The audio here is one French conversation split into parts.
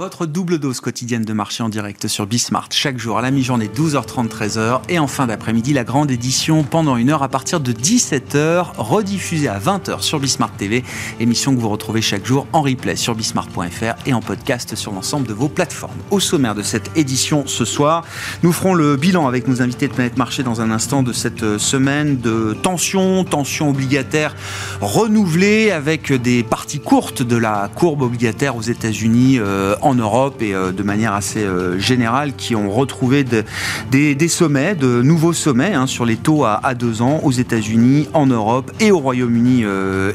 Votre double dose quotidienne de marché en direct sur Bismart. Chaque jour à la mi-journée 12h30 13h et en fin d'après-midi la grande édition pendant une heure à partir de 17h rediffusée à 20h sur Bismart TV, émission que vous retrouvez chaque jour en replay sur bismart.fr et en podcast sur l'ensemble de vos plateformes. Au sommaire de cette édition ce soir, nous ferons le bilan avec nos invités de Planète Marché dans un instant de cette semaine de tension, tension obligataire renouvelée avec des parties courtes de la courbe obligataire aux États-Unis euh, en Europe et euh, de manière assez euh, générale qui ont retrouvé des, sommets, de nouveaux sommets hein, sur les taux à, deux ans aux États-Unis, en Europe et au Royaume-Uni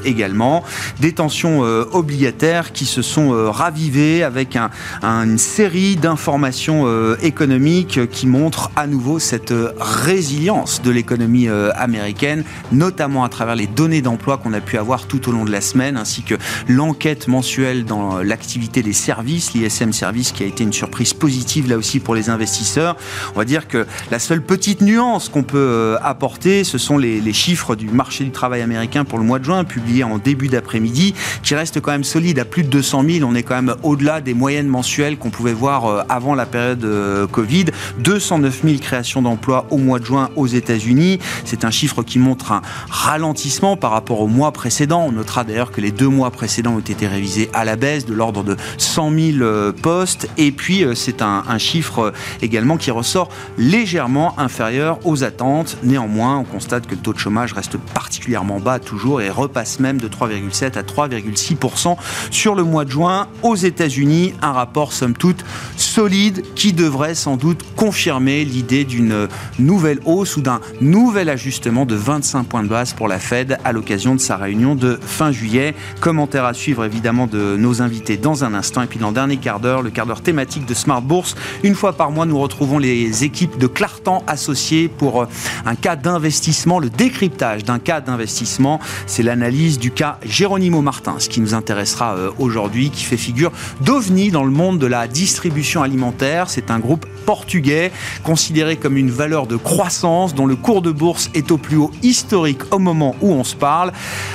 également. Des tensions obligataires qui se sont ravivées avec une série d'informations économiques qui montrent à nouveau cette résilience de l'économie américaine, notamment à travers les données d'emploi qu'on a pu avoir tout au long de la semaine, ainsi que l'enquête mensuelle dans l'activité des services, l'ISM Service, qui a été une surprise positive là aussi pour les investisseurs. On va dire que la seule petite nuance qu'on peut euh, apporter, ce sont les, chiffres du marché du travail américain pour le mois de juin, publiés en début d'après-midi, qui restent quand même solides à plus de 200 000. On est quand même au-delà des moyennes mensuelles qu'on pouvait voir euh, avant la période euh, Covid. 209 000 créations d'emplois au mois de juin aux États-Unis. C'est un chiffre qui montre un ralentissement par rapport au mois précédent. On notera d'ailleurs que les deux mois précédents ont été révisés à la baisse de l'ordre de 100 000 euh, postes. Et puis, euh, c'est un, chiffre euh, également qui ressort légèrement inférieur aux attentes. Néanmoins, on constate que le taux de chômage reste particulièrement bas toujours et repasse même de 3,7 à 3,6% sur le mois de juin aux États-Unis. Un rapport, somme toute, solide qui devrait sans doute confirmer l'idée d'une nouvelle hausse ou d'un nouvel ajustement de 25 points de base pour la Fed à l'occasion de sa réunion de fin juillet. Commentaire à suivre évidemment de nos invités dans un instant. Et puis dans le dernier le quart d'heure thématique de Smart Bourse. Une fois par mois, nous retrouvons les équipes de Clartan associées pour euh, un cas d'investissement, le décryptage d'un cas d'investissement. C'est l'analyse du cas Géronimo Martin, ce qui nous intéressera euh, aujourd'hui, qui fait figure d'ovni dans le monde de la distribution alimentaire. C'est un groupe portugais considéré comme une valeur de croissance dont le cours de bourse est au plus haut historique au moment où on se parle.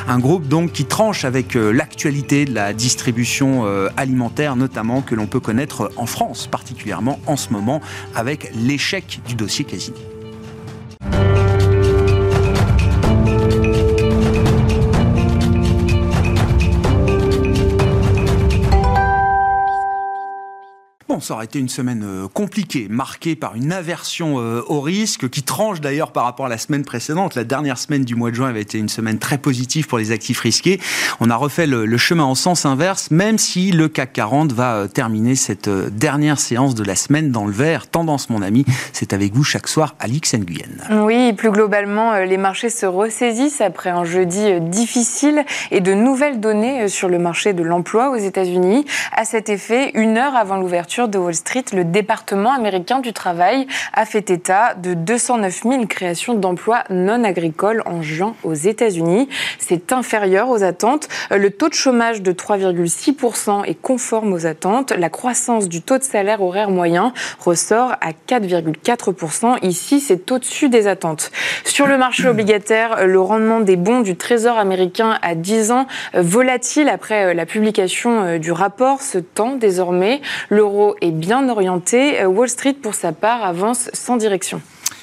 Un groupe donc qui tranche avec euh, l'actualité de la distribution alimentaire, notamment que l'on peut connaître en France, particulièrement en ce moment, avec l'échec du dossier Ça aurait été une semaine euh, compliquée, marquée par une aversion euh, au risque, qui tranche d'ailleurs par rapport à la semaine précédente. La dernière semaine du mois de juin avait été une semaine très positive pour les actifs risqués. On a refait le, chemin en sens inverse, même si le CAC 40 va euh, terminer cette dernière séance de la semaine dans le vert. Tendance, mon ami, c'est avec vous chaque soir, Alix Nguyen. Oui, plus globalement, les marchés se ressaisissent après un jeudi difficile et de nouvelles données sur le marché de l'emploi aux États-Unis. À cet effet, une heure avant l'ouverture de Wall Street, le département américain du travail a fait état de 209 000 créations d'emplois non agricoles en juin aux États-Unis. C'est inférieur aux attentes. Le taux de chômage de 3,6% est conforme aux attentes. La croissance du taux de salaire horaire moyen ressort à 4,4%. Ici, c'est au-dessus des attentes. Sur le marché obligataire, le rendement des bons du Trésor américain à 10 ans volatile après la publication du rapport se tend désormais. L'euro est bien orienté. Euh, Wall Street, pour sa part, avance sans direction.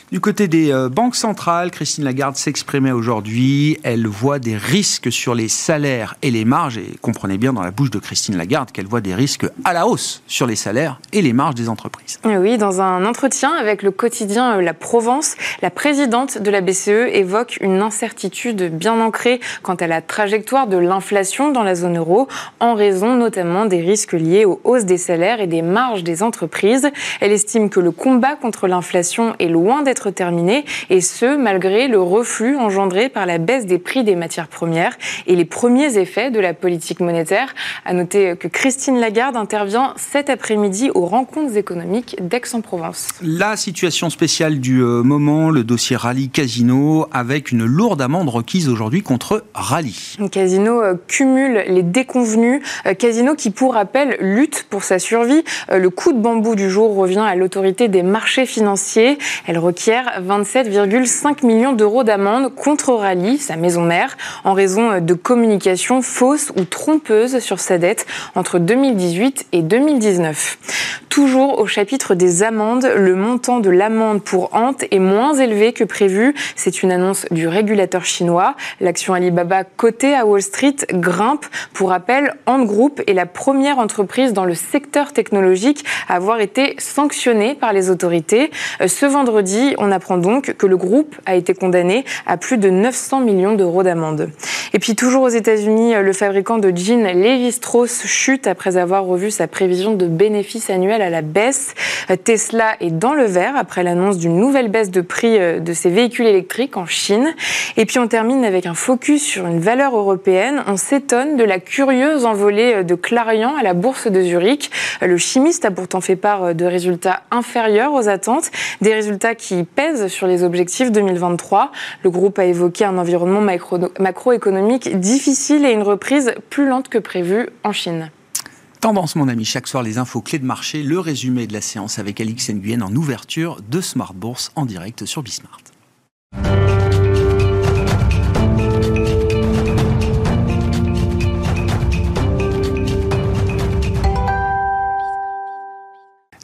Du côté des euh, banques centrales, Christine Lagarde s'exprimait aujourd'hui. Elle voit des risques sur les salaires et les marges. Et comprenez bien dans la bouche de Christine Lagarde qu'elle voit des risques à la hausse sur les salaires et les marges des entreprises. Oui, dans un entretien avec le quotidien euh, La Provence, la présidente de la BCE évoque une incertitude bien ancrée quant à la trajectoire de l'inflation dans la zone euro, en raison notamment des risques liés aux hausses des salaires et des marges des entreprises. Elle estime que le combat contre l'inflation est loin d'être terminé, et ce, malgré le reflux engendré par la baisse des prix des matières premières et les premiers effets de la politique monétaire. À noter que Christine Lagarde intervient cet après-midi aux rencontres économiques d'Aix-en-Provence. La situation spéciale du euh, moment, le dossier Rallye Casino, avec une lourde amende requise aujourd'hui contre Rallye. Casino euh, cumule les déconvenus. Euh, Casino qui, pour rappel, lutte pour sa survie. Le coup de bambou du jour revient à l'autorité des marchés financiers. Elle requiert Pierre 27,5 millions d'euros d'amende contre Rally, sa maison mère, en raison de communication fausse ou trompeuse sur sa dette entre 2018 et 2019. Toujours au chapitre des amendes, le montant de l'amende pour Ant est moins élevé que prévu. C'est une annonce du régulateur chinois. L'action Alibaba cotée à Wall Street grimpe. Pour rappel, Ant Group est la première entreprise dans le secteur technologique à avoir été sanctionnée par les autorités. Ce vendredi, on apprend donc que le groupe a été condamné à plus de 900 millions d'euros d'amende. Et puis toujours aux États-Unis, le fabricant de jeans Levi Strauss chute après avoir revu sa prévision de bénéfices annuels à la baisse. Tesla est dans le vert après l'annonce d'une nouvelle baisse de prix euh, de ses véhicules électriques en Chine. Et puis on termine avec un focus sur une valeur européenne. On s'étonne de la curieuse envolée euh, de Clarion à la bourse de Zurich. Le chimiste a pourtant fait part euh, de résultats inférieurs aux attentes, des résultats qui pèsent sur les objectifs 2023. Le groupe a évoqué un environnement macroéconomique difficile et une reprise plus lente que prévue en Chine. Tendance, mon ami, chaque soir les infos clés de marché, le résumé de la séance avec Alix Nguyen en ouverture de Smart Bourse en direct sur Bismart.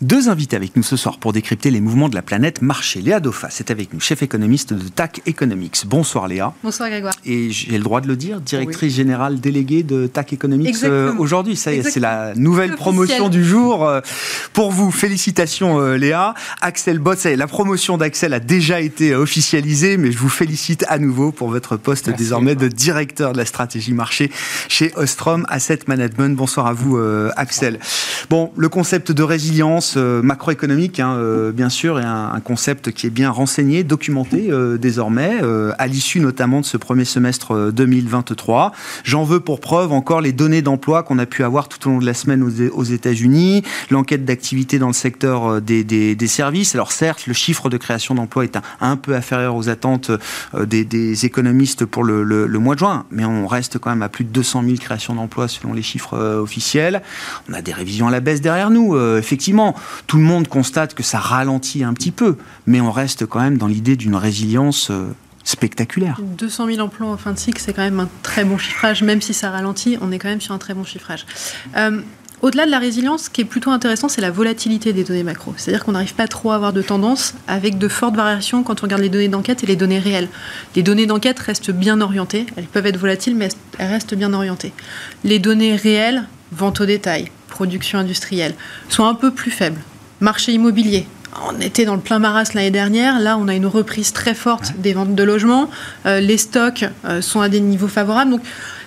Deux invités avec nous ce soir pour décrypter les mouvements de la planète marché. Léa Daupha, c'est avec nous, chef économiste de TAC Economics. Bonsoir Léa. Bonsoir Grégoire. Et j'ai le droit de le dire, directrice générale déléguée de TAC Economics euh, aujourd'hui. Ça y est, c'est la nouvelle promotion du jour. Euh, pour vous, félicitations euh, Léa. Axel Bott, ça y est, la promotion d'Axel a déjà été officialisée, mais je vous félicite à nouveau pour votre poste désormais de directeur de la stratégie marché chez Ostrom Asset Management. Bonsoir à vous Axel. Bon, le concept de résilience, euh, macroéconomique, hein, euh, bien sûr, et un, concept qui est bien renseigné, documenté euh, désormais, à l'issue notamment de ce premier semestre 2023. J'en veux pour preuve encore les données d'emploi qu'on a pu avoir tout au long de la semaine aux, États-Unis, l'enquête d'activité dans le secteur des, services. Alors certes, le chiffre de création d'emplois est un, peu inférieur aux attentes des, économistes pour le, mois de juin, mais on reste quand même à plus de 200 000 créations d'emplois selon les chiffres officiels. On a des révisions à la baisse derrière nous, effectivement tout le monde constate que ça ralentit un petit peu, mais on reste quand même dans l'idée d'une résilience euh, spectaculaire. 200 000 emplois en fin de cycle, c'est quand même un très bon chiffrage, même si ça ralentit, on est quand même sur un très bon chiffrage. Euh, au-delà de la résilience, ce qui est plutôt intéressant, c'est la volatilité des données macro. C'est-à-dire qu'on n'arrive pas trop à avoir de tendance avec de fortes variations quand on regarde les données d'enquête et les données réelles. Les données d'enquête restent bien orientées, elles peuvent être volatiles, mais elles restent bien orientées. Les données réelles, vente au détail, production industrielle, sont un peu plus faibles. Marché immobilier, on était dans le plein maras l'année dernière. Là, on a une reprise très forte des ventes de logements. Euh, les stocks euh, sont à des niveaux favorables. Donc,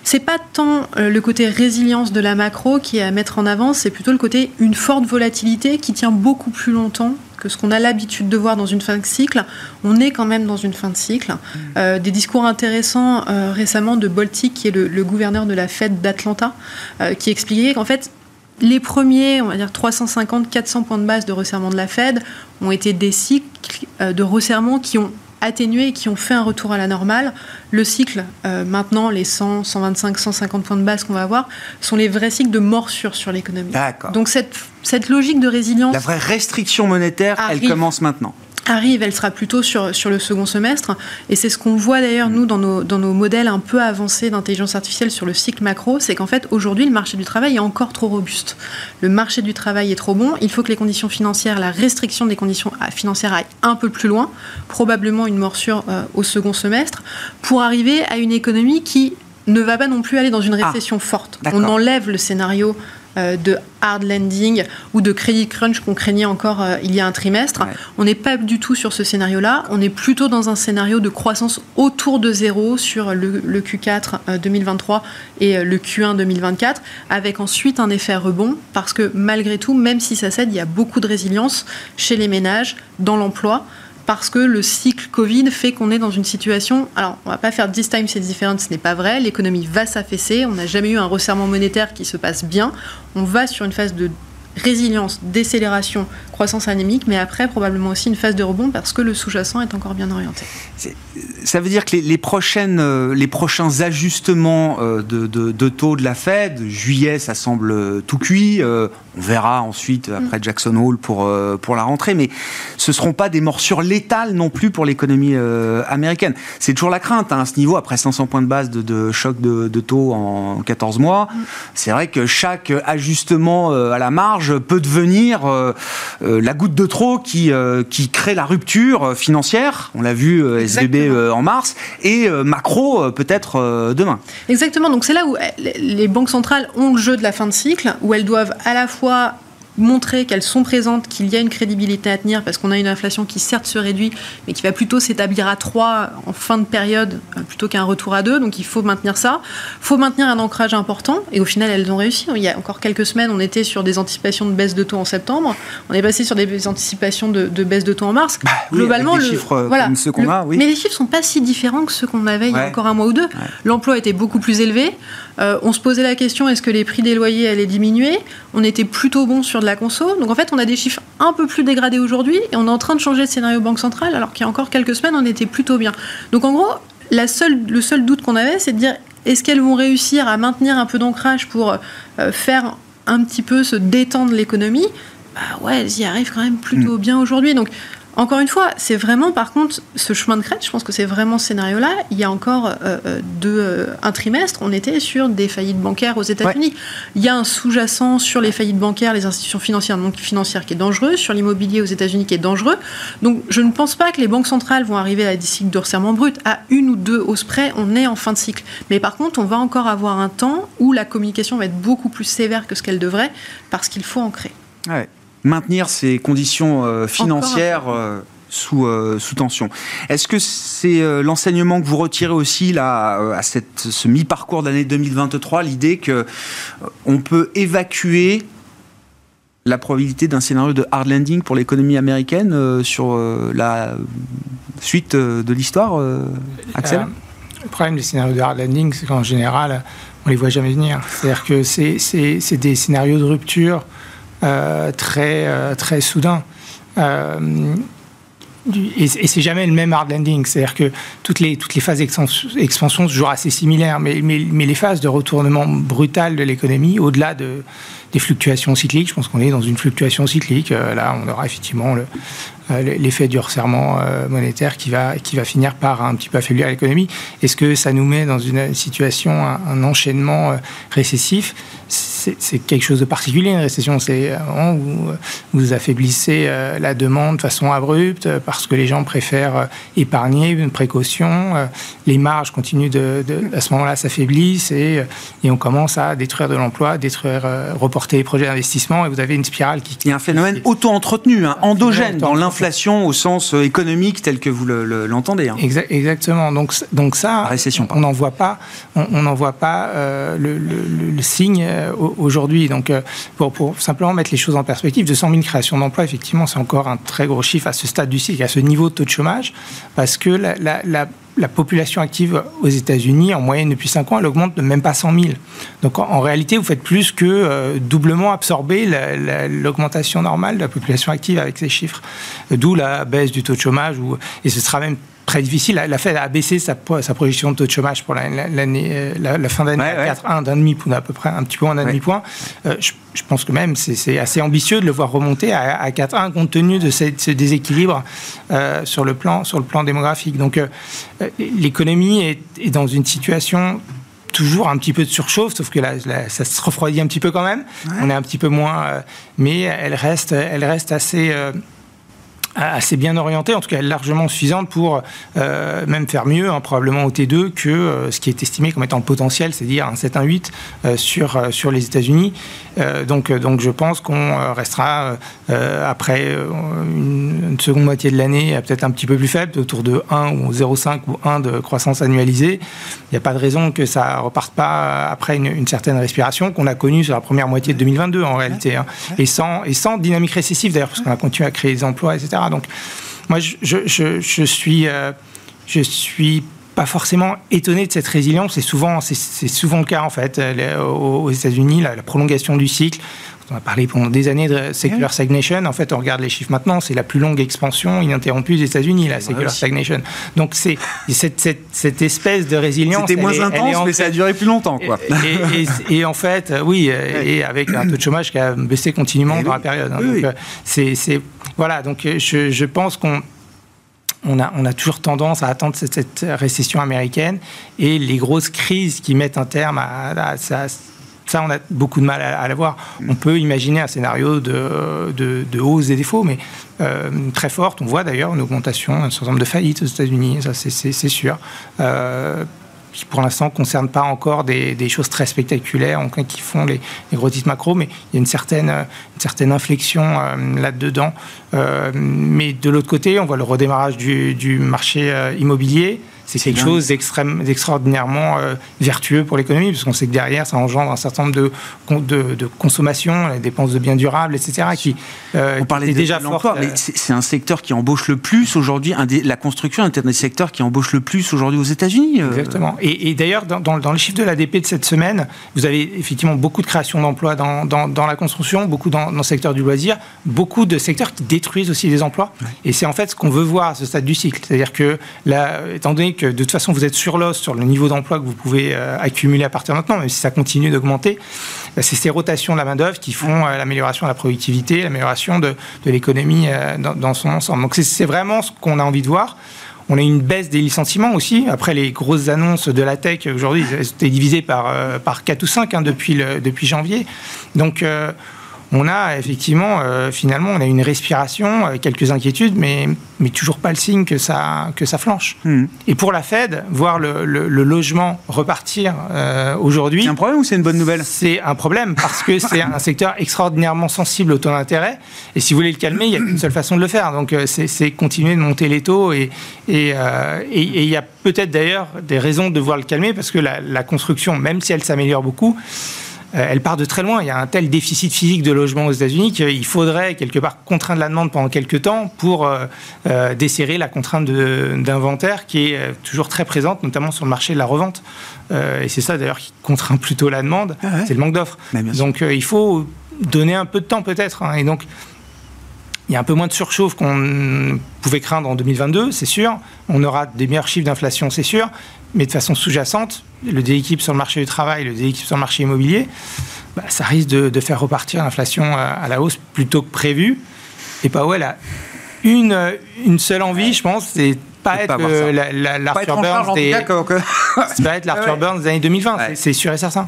c'est pas tant euh, le côté résilience de la macro qui est à mettre en avant, c'est plutôt le côté une forte volatilité qui tient beaucoup plus longtemps que ce qu'on a l'habitude de voir dans une fin de cycle. On est quand même dans une fin de cycle. Mm. des discours intéressants récemment de Boltic, qui est le, le gouverneur de la Fed d'Atlanta, qui expliquait qu'en fait, les premiers, on va dire 350-400 points de base de resserrement de la Fed ont été des cycles euh, de resserrement qui ont atténué et qui ont fait un retour à la normale. Le cycle, euh, maintenant, les 100, 125, 150 points de base qu'on va avoir, sont les vrais cycles de morsure sur l'économie. Donc cette, cette logique de résilience... La vraie restriction monétaire, elle commence maintenant arrive, elle sera plutôt sur, sur le second semestre. Et c'est ce qu'on voit d'ailleurs, nous, dans nos, dans nos modèles un peu avancés d'intelligence artificielle sur le cycle macro, c'est qu'en fait, aujourd'hui, le marché du travail est encore trop robuste. Le marché du travail est trop bon. Il faut que les conditions financières, la restriction des conditions financières aille un peu plus loin, probablement une morsure euh, au second semestre, pour arriver à une économie qui ne va pas non plus aller dans une ah, récession forte. On enlève le scénario de hard landing ou de credit crunch qu'on craignait encore euh, il y a un trimestre. On n'est pas du tout sur ce scénario-là. On est plutôt dans un scénario de croissance autour de zéro sur le, Q4 2023 euh, et le Q1 2024, avec ensuite un effet rebond, parce que malgré tout, même si ça cède, il y a beaucoup de résilience chez les ménages, dans l'emploi parce que le cycle Covid fait qu'on est dans une situation. Alors, on va pas faire this time c'est différent, ce n'est pas vrai. L'économie va s'affaisser. On n'a jamais eu un resserrement monétaire qui se passe bien. On va sur une phase de résilience, décélération, croissance anémique, mais après probablement aussi une phase de rebond parce que le sous-jacent est encore bien orienté. Ça veut dire que les, prochaines, euh, les prochains ajustements euh, de, taux de la Fed, juillet, ça semble tout cuit. Euh, on verra ensuite après Jackson Hole pour, pour la rentrée, mais ce ne seront pas des morsures létales non plus pour l'économie américaine. C'est toujours la crainte hein, à ce niveau, après 500 points de base de, choc de, taux en 14 mois. C'est vrai que chaque ajustement à la marge peut devenir la goutte de trop qui, qui crée la rupture financière. On l'a vu, SVB en mars, et macro peut-être demain. Exactement, donc c'est là où les banques centrales ont le jeu de la fin de cycle, où elles doivent à la fois montrer qu'elles sont présentes, qu'il y a une crédibilité à tenir, parce qu'on a une inflation qui certes se réduit, mais qui va plutôt s'établir à 3 en fin de période, euh, plutôt qu'un retour à 2, donc il faut maintenir ça. Il faut maintenir un ancrage important, et au final elles ont réussi. Il y a encore quelques semaines, on était sur des anticipations de baisse de taux en septembre, on est passé sur des anticipations de, baisse de taux en mars. Bah Globalement, les chiffres euh, ceux qu'on a, oui. Mais les chiffres sont pas si différents que ceux qu'on avait il y a encore un mois ou deux. L'emploi était beaucoup plus élevé. Euh, on se posait la question est-ce que les prix des loyers allaient diminuer? On était plutôt bon sur de la conso. Donc en fait, on a des chiffres un peu plus dégradés aujourd'hui et on est en train de changer de scénario banque centrale alors qu'il y a encore quelques semaines, on était plutôt bien. Donc en gros, le seul doute qu'on avait, c'est de dire est-ce qu'elles vont réussir à maintenir un peu d'ancrage pour euh, faire un petit peu se détendre l'économie? Bah ouais, elles y arrivent quand même plutôt mm. bien aujourd'hui. Donc encore une fois, c'est vraiment, par contre, ce chemin de crête, je pense que c'est vraiment ce scénario-là. Il y a encore euh, euh, deux, euh, un trimestre, on était sur des faillites bancaires aux États-Unis. Il y a un sous-jacent sur les faillites bancaires, les institutions financières, donc financières qui est dangereux, sur l'immobilier aux États-Unis qui est dangereux. Donc je ne pense pas que les banques centrales vont arriver à des cycles de resserrement brut. À une ou deux hausses près, on est en fin de cycle. Mais par contre, on va encore avoir un temps où la communication va être beaucoup plus sévère que ce qu'elle devrait, parce qu'il faut ancrer. Ouais maintenir ces conditions euh, financières euh, sous, euh, sous, tension. Est-ce que c'est l'enseignement que vous retirez aussi là, à cette, ce mi-parcours d'année 2023, l'idée qu'on peut évacuer la probabilité d'un scénario de hard landing pour l'économie américaine sur la suite de l'histoire, Axel? Le problème des scénarios de hard landing, c'est qu'en général, on les voit jamais venir. C'est-à-dire que c'est des scénarios de rupture euh, très, euh, très soudain. Euh, et, c'est jamais le même hard landing, c'est-à-dire que toutes les, toutes les phases d'expansion sont toujours assez similaires, mais, mais, les phases de retournement brutal de l'économie, au-delà de, des fluctuations cycliques, je pense qu'on est dans une fluctuation cyclique, là on aura effectivement le, l'effet du resserrement monétaire qui va, qui va finir par un petit peu affaiblir l'économie. Est-ce que ça nous met dans une situation, un enchaînement récessif? C'est quelque chose de particulier, une récession. C'est un moment où vous affaiblissez euh, la demande de façon abrupte parce que les gens préfèrent euh, épargner, une précaution. Euh, les marges continuent de, à ce moment-là, s'affaiblissent et, et, on commence à détruire de l'emploi, détruire, reporter les projets d'investissement et vous avez une spirale qui. Il y a un phénomène auto-entretenu, hein, endogène dans l'inflation au sens économique tel que vous l'entendez. Hein. Exactement. Donc, donc ça, récession, on n'en voit pas, on n'en voit pas le, le, signe aujourd'hui. Donc, euh, pour, simplement mettre les choses en perspective, 200 000 créations d'emplois, effectivement, c'est encore un très gros chiffre à ce stade du cycle, à ce niveau de taux de chômage, parce que la, la, la population active aux États-Unis, en moyenne depuis 5 ans, elle augmente de même pas 100 000. Donc en, réalité, vous faites plus que euh, doublement absorber l'augmentation normale de la population active avec ces chiffres. D'où la baisse du taux de chômage, et ce sera même très difficile. La Fed a baissé sa, sa projection de taux de chômage pour l'année, euh, la, fin d'année à 4,1 d'un demi-point, à peu près un petit peu moins d'un demi-point. Euh, je, pense que même c'est assez ambitieux de le voir remonter à, à 4,1 compte tenu de ce, déséquilibre euh, sur, le plan, sur le plan démographique. Donc l'économie est, est, dans une situation toujours un petit peu de surchauffe, sauf que là, ça se refroidit un petit peu quand même. On est un petit peu moins, mais elle reste, elle reste assez assez bien orientée, en tout cas largement suffisante pour euh, même faire mieux, hein, probablement au T2, que euh, ce qui est estimé comme étant le potentiel, c'est-à-dire un 7-1-8 euh, sur, sur les États-Unis. donc, donc je pense qu'on restera après une, seconde moitié de l'année peut-être un petit peu plus faible, autour de 1 ou 0,5 ou 1 de croissance annualisée. Il n'y a pas de raison que ça reparte pas après une, certaine respiration qu'on a connue sur la première moitié de 2022 en réalité, hein. et, sans, et sans dynamique récessive d'ailleurs, parce qu'on a continué à créer des emplois, etc. Donc, moi, je, je, je, suis, euh, je suis pas forcément étonné de cette résilience. C'est souvent, c'est souvent le cas en fait. aux États-Unis, la, prolongation du cycle, on a parlé pendant des années de secular stagnation. En fait, on regarde les chiffres maintenant, c'est la plus longue expansion ininterrompue des États-Unis, la secular stagnation. Donc, c'est cette, cette, espèce de résilience. C'était moins intense, mais ça a duré plus longtemps. Quoi. Et, en fait, oui, et avec un taux de chômage qui a baissé continuellement dans la période. Hein. donc, c'est, voilà, donc je, je pense qu'on on a, on a, toujours tendance à attendre cette, récession américaine et les grosses crises qui mettent un terme à, ça, ça, on a beaucoup de mal à, l'avoir. On peut imaginer un scénario de, de, hausse des défauts, mais euh, très forte. On voit d'ailleurs une augmentation, un certain nombre de faillites aux États-Unis, ça c'est sûr. Euh, qui pour l'instant ne concerne pas encore des, choses très spectaculaires qui font les, gros titres macro, mais il y a une certaine, inflexion euh, là-dedans. Euh, mais de l'autre côté, on voit le redémarrage du, du marché euh, immobilier c'est quelque chose d'extraordinairement euh, vertueux pour l'économie, parce qu'on sait que derrière, ça engendre un certain nombre de, de, de consommation, les dépenses de biens durables, etc. Qui, euh, On parlait déjà l'emploi, mais euh, c'est un secteur qui embauche le plus aujourd'hui, la construction est un des secteurs qui embauche le plus aujourd'hui aux États-Unis. Exactement. Et, d'ailleurs, dans, dans, les chiffres de l'ADP de cette semaine, vous avez effectivement beaucoup de création d'emplois dans, dans, la construction, beaucoup dans, le secteur du loisir, beaucoup de secteurs qui détruisent aussi des emplois. Et c'est en fait ce qu'on veut voir à ce stade du cycle. C'est-à-dire que, là, étant donné que de toute façon vous êtes sur l'os sur le niveau d'emploi que vous pouvez euh, accumuler à partir de maintenant, même si ça continue d'augmenter. Euh, c'est ces rotations de la main-d'œuvre qui font euh, l'amélioration de la productivité, l'amélioration de, l'économie dans, son ensemble. Donc c'est vraiment ce qu'on a envie de voir. On a une baisse des licenciements aussi. Après les grosses annonces de la tech, aujourd'hui, c'était divisé par, par 4 ou 5 hein, depuis, le, depuis janvier. Donc, on a effectivement, euh, finalement, on a une respiration, euh, quelques inquiétudes, mais, mais toujours pas le signe que ça, que ça flanche. Hmm. Et pour la Fed, voir le, logement repartir euh, aujourd'hui. C'est un problème ou c'est une bonne nouvelle? C'est un problème parce que c'est un secteur extraordinairement sensible au taux d'intérêt. Et si vous voulez le calmer, il n'y a qu'une seule façon de le faire. Donc c'est continuer de monter les taux. Et il et, y a peut-être d'ailleurs des raisons de voir le calmer parce que la, la construction, même si elle s'améliore beaucoup, euh, elle part de très loin. Il y a un tel déficit physique de logement aux États-Unis qu'il faudrait quelque part contraindre la demande pendant quelques temps pour euh, euh, desserrer la contrainte d'inventaire qui est toujours très présente, notamment sur le marché de la revente. et c'est ça d'ailleurs qui contraint plutôt la demande, ah c'est le manque d'offres. Donc il faut donner un peu de temps peut-être. Hein. Et donc il y a un peu moins de surchauffe qu'on pouvait craindre en 2022, c'est sûr. On aura des meilleurs chiffres d'inflation, c'est sûr. Mais de façon sous-jacente, le déséquilibre sur le marché du travail, le déséquilibre sur le marché immobilier, bah, ça risque de, faire repartir l'inflation à, la hausse plutôt que prévu. Et Powell a une, une seule envie, je pense, c'est pas être l'Arthur Burns des, pas être l'Arthur Burns des années 2020, c'est sûr et certain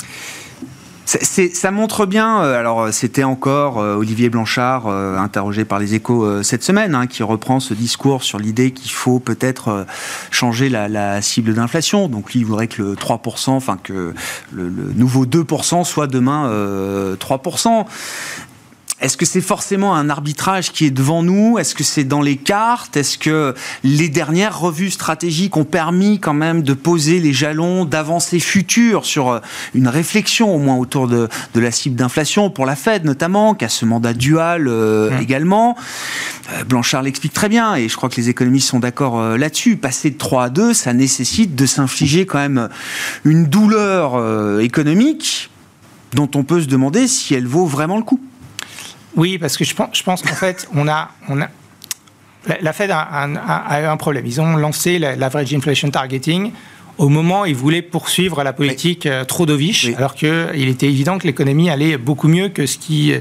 ça montre bien, euh, alors c'était encore euh, Olivier Blanchard, euh, interrogé par les échos cette semaine, hein, qui reprend ce discours sur l'idée qu'il faut peut-être changer la, cible d'inflation. Donc lui, il voudrait que le 3%, enfin que le, le nouveau 2% soit demain 3%. Est-ce que c'est forcément un arbitrage qui est devant nous? Est-ce que c'est dans les cartes? Est-ce que les dernières revues stratégiques ont permis quand même de poser les jalons d'avancées futures sur euh, une réflexion au moins autour de, la cible d'inflation pour la Fed notamment, qui a ce mandat dual euh, mmh. également? Euh, Blanchard l'explique très bien et je crois que les économistes sont d'accord là-dessus. Passer de 3 à 2, ça nécessite de s'infliger quand même une douleur économique dont on peut se demander si elle vaut vraiment le coup. Oui, parce que je pense, je pense qu'en fait, on a, on a, la, Fed a, eu un problème. Ils ont lancé l'average inflation targeting au moment où ils voulaient poursuivre la politique euh, trop dovish, alors qu'il était évident que l'économie allait beaucoup mieux que ce qui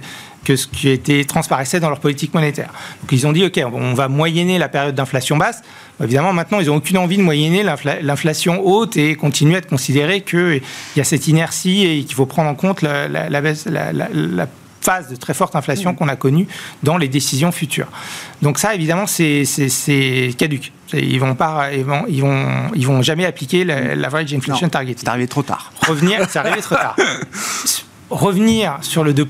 que ce qui était transparaissait dans leur politique monétaire. Donc ils ont dit ok, on va moyenner la période d'inflation basse. Évidemment, maintenant, ils n'ont aucune envie de moyenner l'inflation haute et continuer à considérer qu'il y a cette inertie et qu'il faut prendre en compte la, la, baisse, la, phase de très forte inflation qu'on a connue dans les décisions futures. Donc ça, évidemment, c'est caduque. Ils vont pas, ils vont, ils vont, ils vont jamais appliquer l'average inflation target. C'est arrivé trop tard. Revenir, c'est arrivé trop tard. Revenir sur le 2%,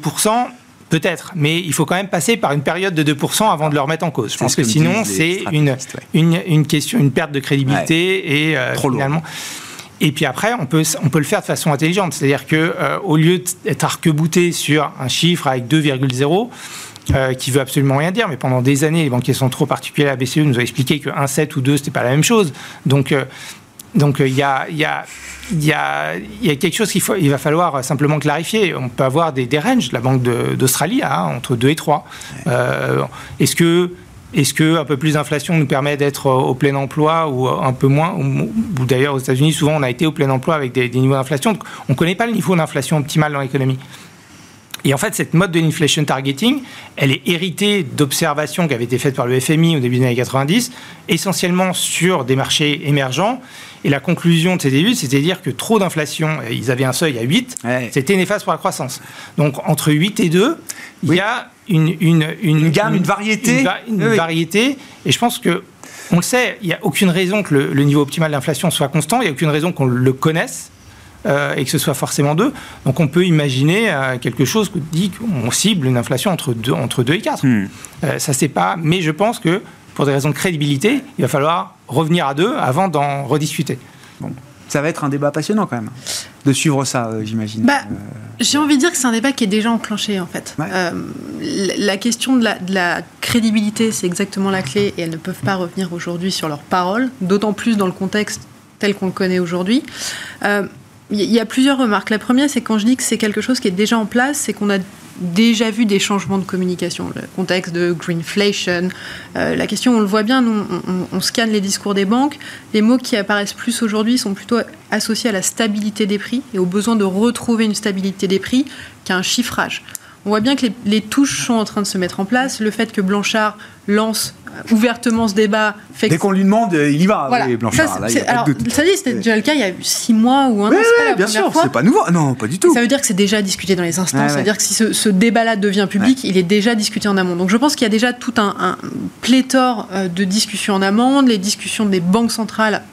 Peut-être, mais il faut quand même passer par une période de 2% avant de le remettre en cause. Je pense que, sinon, c'est une, une, une, question, une perte de crédibilité et euh, Trop finalement. Et puis après, on peut, on peut le faire de façon intelligente. C'est-à-dire qu'au euh, au lieu d'être arc-bouté sur un chiffre avec 2,0, euh, qui veut absolument rien dire, mais pendant des années, les banquiers centraux, particuliers la BCE, nous ont expliqué que 1,7 ou 2, c'était pas la même chose. Donc, euh, donc il y a, y, a, y, a, y a quelque chose qu'il il va falloir simplement clarifier. On peut avoir des, des ranges, la Banque d'Australie, hein, entre 2 et 3. Est-ce que est-ce qu'un peu plus d'inflation nous permet d'être au plein emploi ou un peu moins Ou, d'ailleurs, aux États-Unis, souvent, on a été au plein emploi avec des, niveaux d'inflation. On ne connaît pas le niveau d'inflation optimal dans l'économie. Et en fait, cette mode de l'inflation targeting, elle est héritée d'observations qui avaient été faites par le FMI au début des années 90, essentiellement sur des marchés émergents. Et la conclusion de ces études, c'était de dire que trop d'inflation, ils avaient un seuil à 8, c'était néfaste pour la croissance. Donc entre 8 et 2, il y a une, une, gamme, une, variété. Une, variété. Et je pense que, on le sait, il n'y a aucune raison que le, niveau optimal d'inflation soit constant, il n'y a aucune raison qu'on le connaisse. Euh, et que ce soit forcément 2. Donc on peut imaginer euh, quelque chose qui dit qu'on cible une inflation entre 2, entre 2 et 4. Hmm. Euh, ça, c'est pas. Mais je pense que pour des raisons de crédibilité, il va falloir revenir à 2 avant d'en rediscuter. Bon. Ça va être un débat passionnant quand même, de suivre ça, j'imagine. Bah, j'ai envie de dire que c'est un débat qui est déjà enclenché en fait. la question de la, de la crédibilité, c'est exactement la clé et elles ne peuvent pas revenir aujourd'hui sur leurs paroles, d'autant plus dans le contexte tel qu'on le connaît aujourd'hui. Il y a plusieurs remarques. La première, c'est quand je dis que c'est quelque chose qui est déjà en place, c'est qu'on a déjà vu des changements de communication. Le contexte de greenflation, euh, la question, on le voit bien, on, scanne les discours des banques. Les mots qui apparaissent plus aujourd'hui sont plutôt associés à la stabilité des prix et au besoin de retrouver une stabilité des prix qu'à un chiffrage. On voit bien que les, touches sont en train de se mettre en place. Le fait que Blanchard lance euh, ouvertement ce débat fait Dès qu'on lui demande, euh, il y va, Blanchard. Ça, là, alors, ça dit, c'était déjà le cas il y a six mois ou un an. Oui, bien sûr, c'est pas nouveau. Non, pas du tout. ça veut dire que c'est déjà discuté dans les instances. ça veut dire que si ce, débat-là devient public, il est déjà discuté en amont. Donc je pense qu'il y a déjà tout un, pléthore euh, de discussions en amont. Les discussions des banques centrales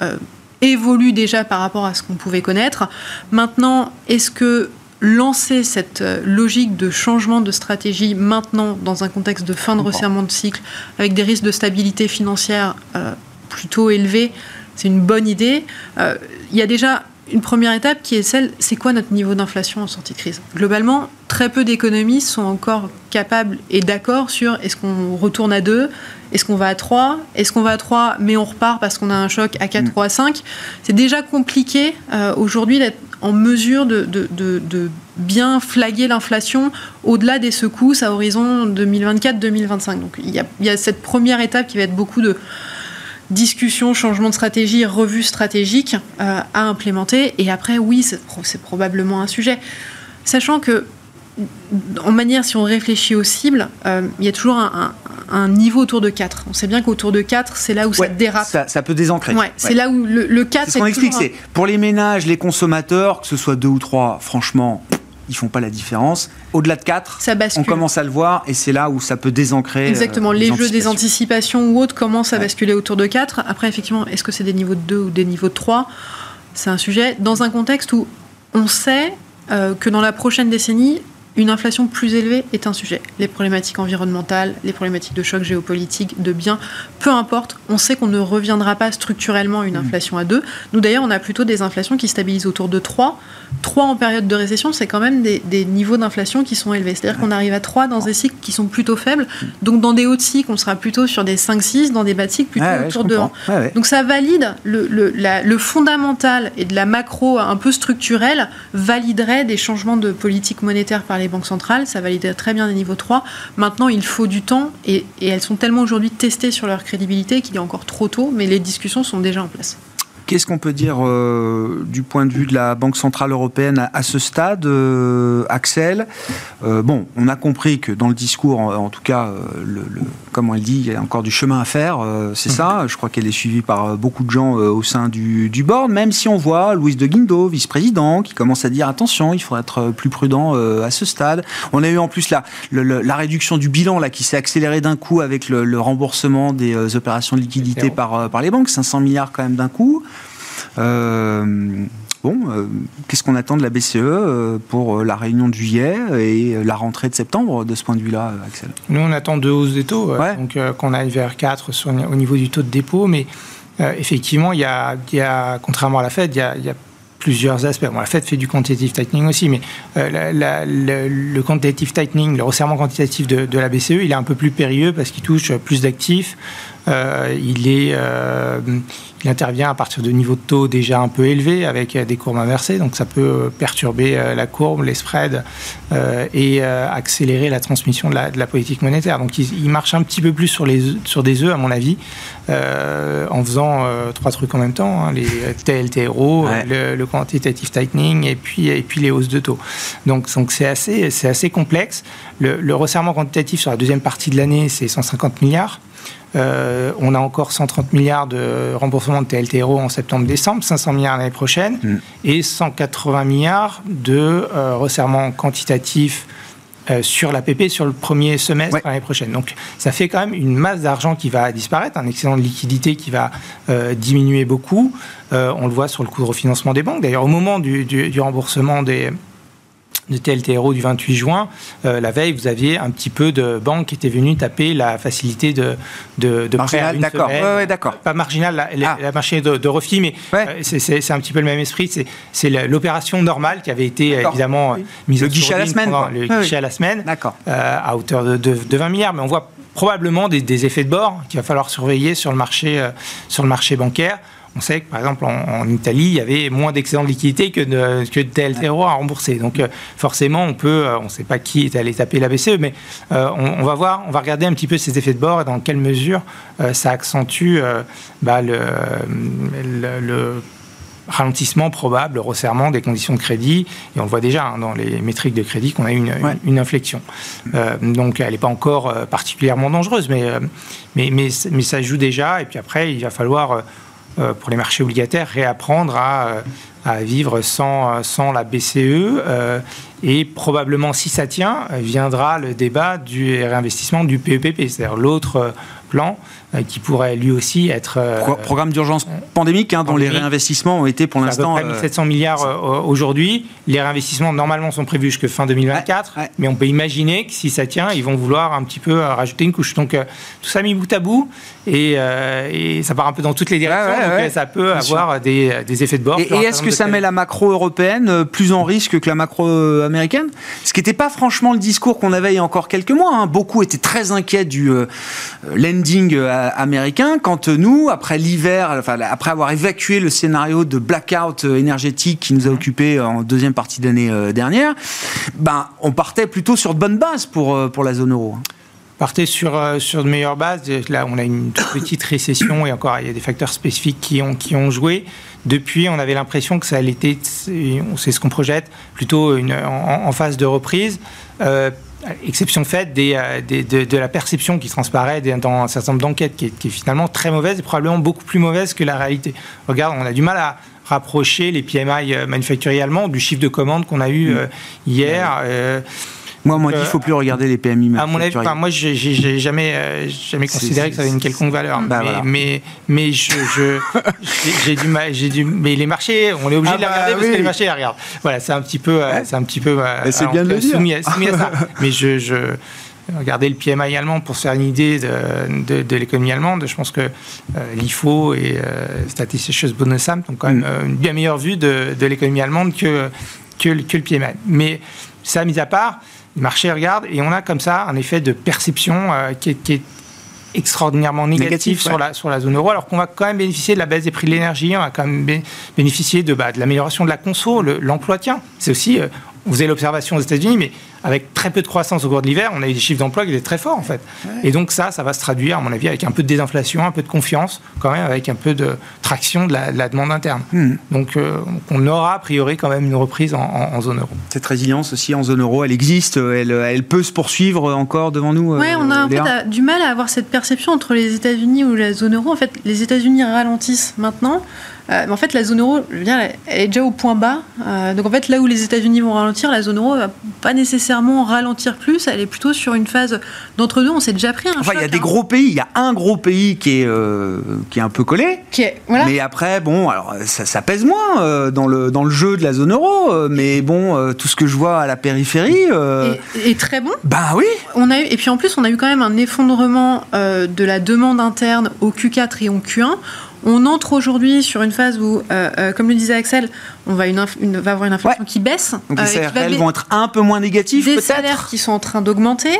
évoluent déjà par rapport à ce qu'on pouvait connaître. Maintenant, est-ce que lancer cette euh, logique de changement de stratégie maintenant dans un contexte de fin de resserrement de cycle avec des risques de stabilité financière euh, plutôt élevés, c'est une bonne idée. Euh, il y a déjà une première étape qui est celle, c'est quoi notre niveau d'inflation en sortie de crise? Globalement, très peu d'économistes sont encore capables et d'accord sur est-ce qu'on retourne à 2, est-ce qu'on va à 3, est-ce qu'on va à 3 mais on repart parce qu'on a un choc à 4 mm. ou à 5. C'est déjà compliqué aujourd'hui d'être en mesure de, bien flaguer l'inflation au-delà des secousses à horizon 2024-2025. Donc il y, a, cette première étape qui va être beaucoup de discussions, changements de stratégie, revues stratégiques euh, à implémenter. Et après, oui, c'est probablement un sujet. Sachant que en manière, si on réfléchit aux cibles, euh, il y a toujours un, niveau autour de 4. On sait bien qu'autour de 4, c'est là où ça dérape. Ça, peut désancrer. c'est là où le, 4... C'est ce qu'on explique, c'est pour les ménages, les consommateurs, que ce soit 2 ou 3, franchement, ils font pas la différence. Au-delà de 4, on commence à le voir et c'est là où ça peut désancrer. Exactement, euh, les, jeux des anticipations ou autres commencent à basculer autour de 4. Après, effectivement, est-ce que c'est des niveaux de 2 ou des niveaux de 3 C'est un sujet dans un contexte où on sait euh, que dans la prochaine décennie, une inflation plus élevée est un sujet. Les problématiques environnementales, les problématiques de choc géopolitique, de biens, peu importe, on sait qu'on ne reviendra pas structurellement à une mmh. inflation à 2. Nous d'ailleurs, on a plutôt des inflations qui stabilisent autour de 3. 3 en période de récession, c'est quand même des, niveaux d'inflation qui sont élevés. C'est-à-dire qu'on arrive à 3 dans des cycles qui sont plutôt faibles. Mmh. Donc dans des hauts cycles, on sera plutôt sur des 5-6, dans des bas cycles plutôt autour de 1. Donc ça valide le, le fondamental et de la macro un peu structurelle validerait des changements de politique monétaire par les les banques centrales, ça valide très bien les niveaux 3. Maintenant, il faut du temps et, et elles sont tellement aujourd'hui testées sur leur crédibilité qu'il est encore trop tôt, mais les discussions sont déjà en place. Qu'est-ce qu'on peut dire euh, du point de vue de la Banque Centrale Européenne à, ce stade, euh, Axel euh, Bon, on a compris que dans le discours, en, tout cas, le, comme elle dit, il y a encore du chemin à faire, c'est ça. Je crois qu'elle est suivie par beaucoup de gens au sein du, du, board, même si on voit Louise de Guindo, vice-président, qui commence à dire attention, il faut être plus prudent à ce stade. On a eu en plus la, la réduction du bilan là, qui s'est accélérée d'un coup avec le, remboursement des opérations de liquidité par, par les banques, 500 milliards quand même d'un coup. Euh, bon, euh, qu'est-ce qu'on attend de la BCE euh, pour la réunion de juillet et la rentrée de septembre de ce point de vue-là, Axel? Nous, on attend deux hausses des taux, donc qu'on aille vers 4 au niveau du taux de dépôt, mais effectivement, il y, a, contrairement à la Fed, il y a, plusieurs aspects. la Fed fait du quantitative tightening aussi, mais le, quantitative tightening, le resserrement quantitatif de, de, la BCE, il est un peu plus périlleux parce qu'il touche plus d'actifs, il est il intervient à partir de niveaux de taux déjà un peu élevés avec des courbes inversées, donc ça peut perturber la courbe, les spreads et accélérer la transmission de la, politique monétaire. Donc il, marche un petit peu plus sur, les, sur des œufs, à mon avis, en faisant trois trucs en même temps, hein, les TLTRO, le, quantitative tightening et puis, et puis les hausses de taux. Donc c'est assez, assez complexe. Le, le resserrement quantitatif sur la deuxième partie de l'année, c'est 150 milliards. Euh, on a encore 130 milliards de remboursement de TLTRO en septembre-décembre, 500 milliards l'année prochaine, mm. et 180 milliards de euh, resserrement quantitatif euh, sur l'APP sur le premier semestre l'année prochaine. Donc ça fait quand même une masse d'argent qui va disparaître, un excédent de liquidité qui va diminuer beaucoup. on le voit sur le coût de refinancement des banques. D'ailleurs, au moment du remboursement des de TLTRO du 28 juin, euh, la veille, vous aviez un petit peu de banques qui étaient venues taper la facilité de, de, de prêt d'accord. Ouais, d'accord. Pas marginal, la, la, ah. marché de, de refis, mais euh, c'est un petit peu le même esprit. C'est l'opération normale qui avait été évidemment mise le guichet à la semaine. le guichet à la semaine, euh, à hauteur de, de, 20 milliards. Mais on voit probablement des, des effets de bord qu'il va falloir surveiller sur le marché, sur le marché bancaire. On sait que, par exemple, en, Italie, il y avait moins d'excédent de liquidité que de, que de TLTRO à rembourser. Donc, euh, forcément, on peut, euh, on ne sait pas qui est allé taper la BCE, mais euh, on, va voir, on va regarder un petit peu ces effets de bord et dans quelle mesure ça accentue bah, le, le, ralentissement probable, le resserrement des conditions de crédit. Et on le voit déjà hein, dans les métriques de crédit qu'on a eu une, une, inflexion. donc elle n'est pas encore particulièrement dangereuse, mais, mais, mais, mais, ça joue déjà. Et puis après, il va falloir pour les marchés obligataires, réapprendre à, euh, vivre sans, sans la BCE. Euh, et probablement, si ça tient, viendra le débat du réinvestissement du PEPP, c'est-à-dire l'autre plan euh, qui pourrait lui aussi être... Euh, programme d'urgence pandémique, hein, dont les réinvestissements ont été pour l'instant... À peu près 1700 euh, milliards aujourd'hui. Les réinvestissements, normalement, sont prévus jusque fin 2024. Mais on peut imaginer que si ça tient, ils vont vouloir un petit peu rajouter une couche. Donc, tout ça mis bout à bout. Et, ça part un peu dans toutes les directions. donc, ça peut avoir des, effets de bord. Et, est-ce que ça met la macro européenne plus en risque que la macro américaine? Ce qui n'était pas franchement le discours qu'on avait il y a encore quelques mois. Hein. Beaucoup étaient très inquiets du lending américain, quand nous, après l'hiver, après avoir évacué le scénario de blackout euh, énergétique qui nous a occupé en deuxième partie d'année euh, dernière, ben, on partait plutôt sur de bonnes bases pour, euh, pour la zone euro partait sur, sur de meilleures bases. Là, on a une petite récession et encore, il y a des facteurs spécifiques qui ont, qui ont joué. Depuis, on avait l'impression que ça allait être, c'est ce qu'on projette, plutôt en, phase de reprise exception faite euh, des, de, la perception qui transparaît dans un certain nombre d'enquêtes, qui, est finalement très mauvaise et probablement beaucoup plus mauvaise que la réalité. Regarde, on a du mal à rapprocher les PMI euh, manufacturiers allemands du chiffre de commande qu'on a eu mm. euh, hier. Moi, on m'a dit qu'il ne faut plus regarder les PMI. À mon avis, moi, j'ai jamais, euh, jamais considéré que ça avait une quelconque valeur. Bah, mais, mais, je, j'ai du mal, j'ai du, mais les marchés, on est obligé ah de les regarder bah parce que les marchés les regardent. Voilà, c'est un petit peu, euh, c'est un petit peu. Euh, c'est bien de le soumis, dire. Soumis à ça. mais je, je Regardez le PMI allemand pour se faire une idée de, de, l'économie allemande. Je pense que l'IFO et euh, Statistisches Bundesamt ont quand même mm. une bien meilleure vue de, de l'économie allemande que, que, que, le PMI. Mais ça, mis à part, le marché regarde et on a comme ça un effet de perception euh, qui, est, extraordinairement négatif, sur, la, sur la zone euro, alors qu'on va quand même bénéficier de la baisse des prix de l'énergie, on va quand même bénéficier de, bah, de l'amélioration de la conso, l'emploi tient. C'est aussi, euh, vous avez l'observation aux États-Unis, mais avec très peu de croissance au cours de l'hiver, on a eu des chiffres d'emploi qui étaient très forts en fait. Et donc ça, ça va se traduire, à mon avis, avec un peu de désinflation, un peu de confiance, quand même, avec un peu de traction de la, demande interne. Hmm. Donc euh, on aura a priori quand même une reprise en, zone euro. Cette résilience aussi en zone euro, elle existe, elle, elle peut se poursuivre encore devant nous. Oui, on a un peu du mal à avoir cette perception entre les États-Unis ou la zone euro. En fait, les États-Unis ralentissent maintenant. Euh, mais en fait, la zone euro, je veux dire, elle est déjà au point bas. Euh, donc en fait, là où les États-Unis vont ralentir, la zone euro va pas nécessairement ralentir plus. Elle est plutôt sur une phase d'entre-deux. On s'est déjà pris un enfin, il y a des hein. gros pays. Il y a un gros pays qui est euh, qui est un peu collé. Qui est, voilà. Mais après, bon, alors ça, pèse moins dans le dans le jeu de la zone euro. mais bon, tout ce que je vois à la périphérie est, très bon. Bah oui. On a eu, et puis en plus, on a eu quand même un effondrement de la demande interne au Q4 et au Q1 On entre aujourd'hui sur une phase où, comme le disait Axel, on va, une, va avoir une inflation qui baisse. Donc les salaires réels vont être un peu moins négatifs Des salaires qui sont en train d'augmenter.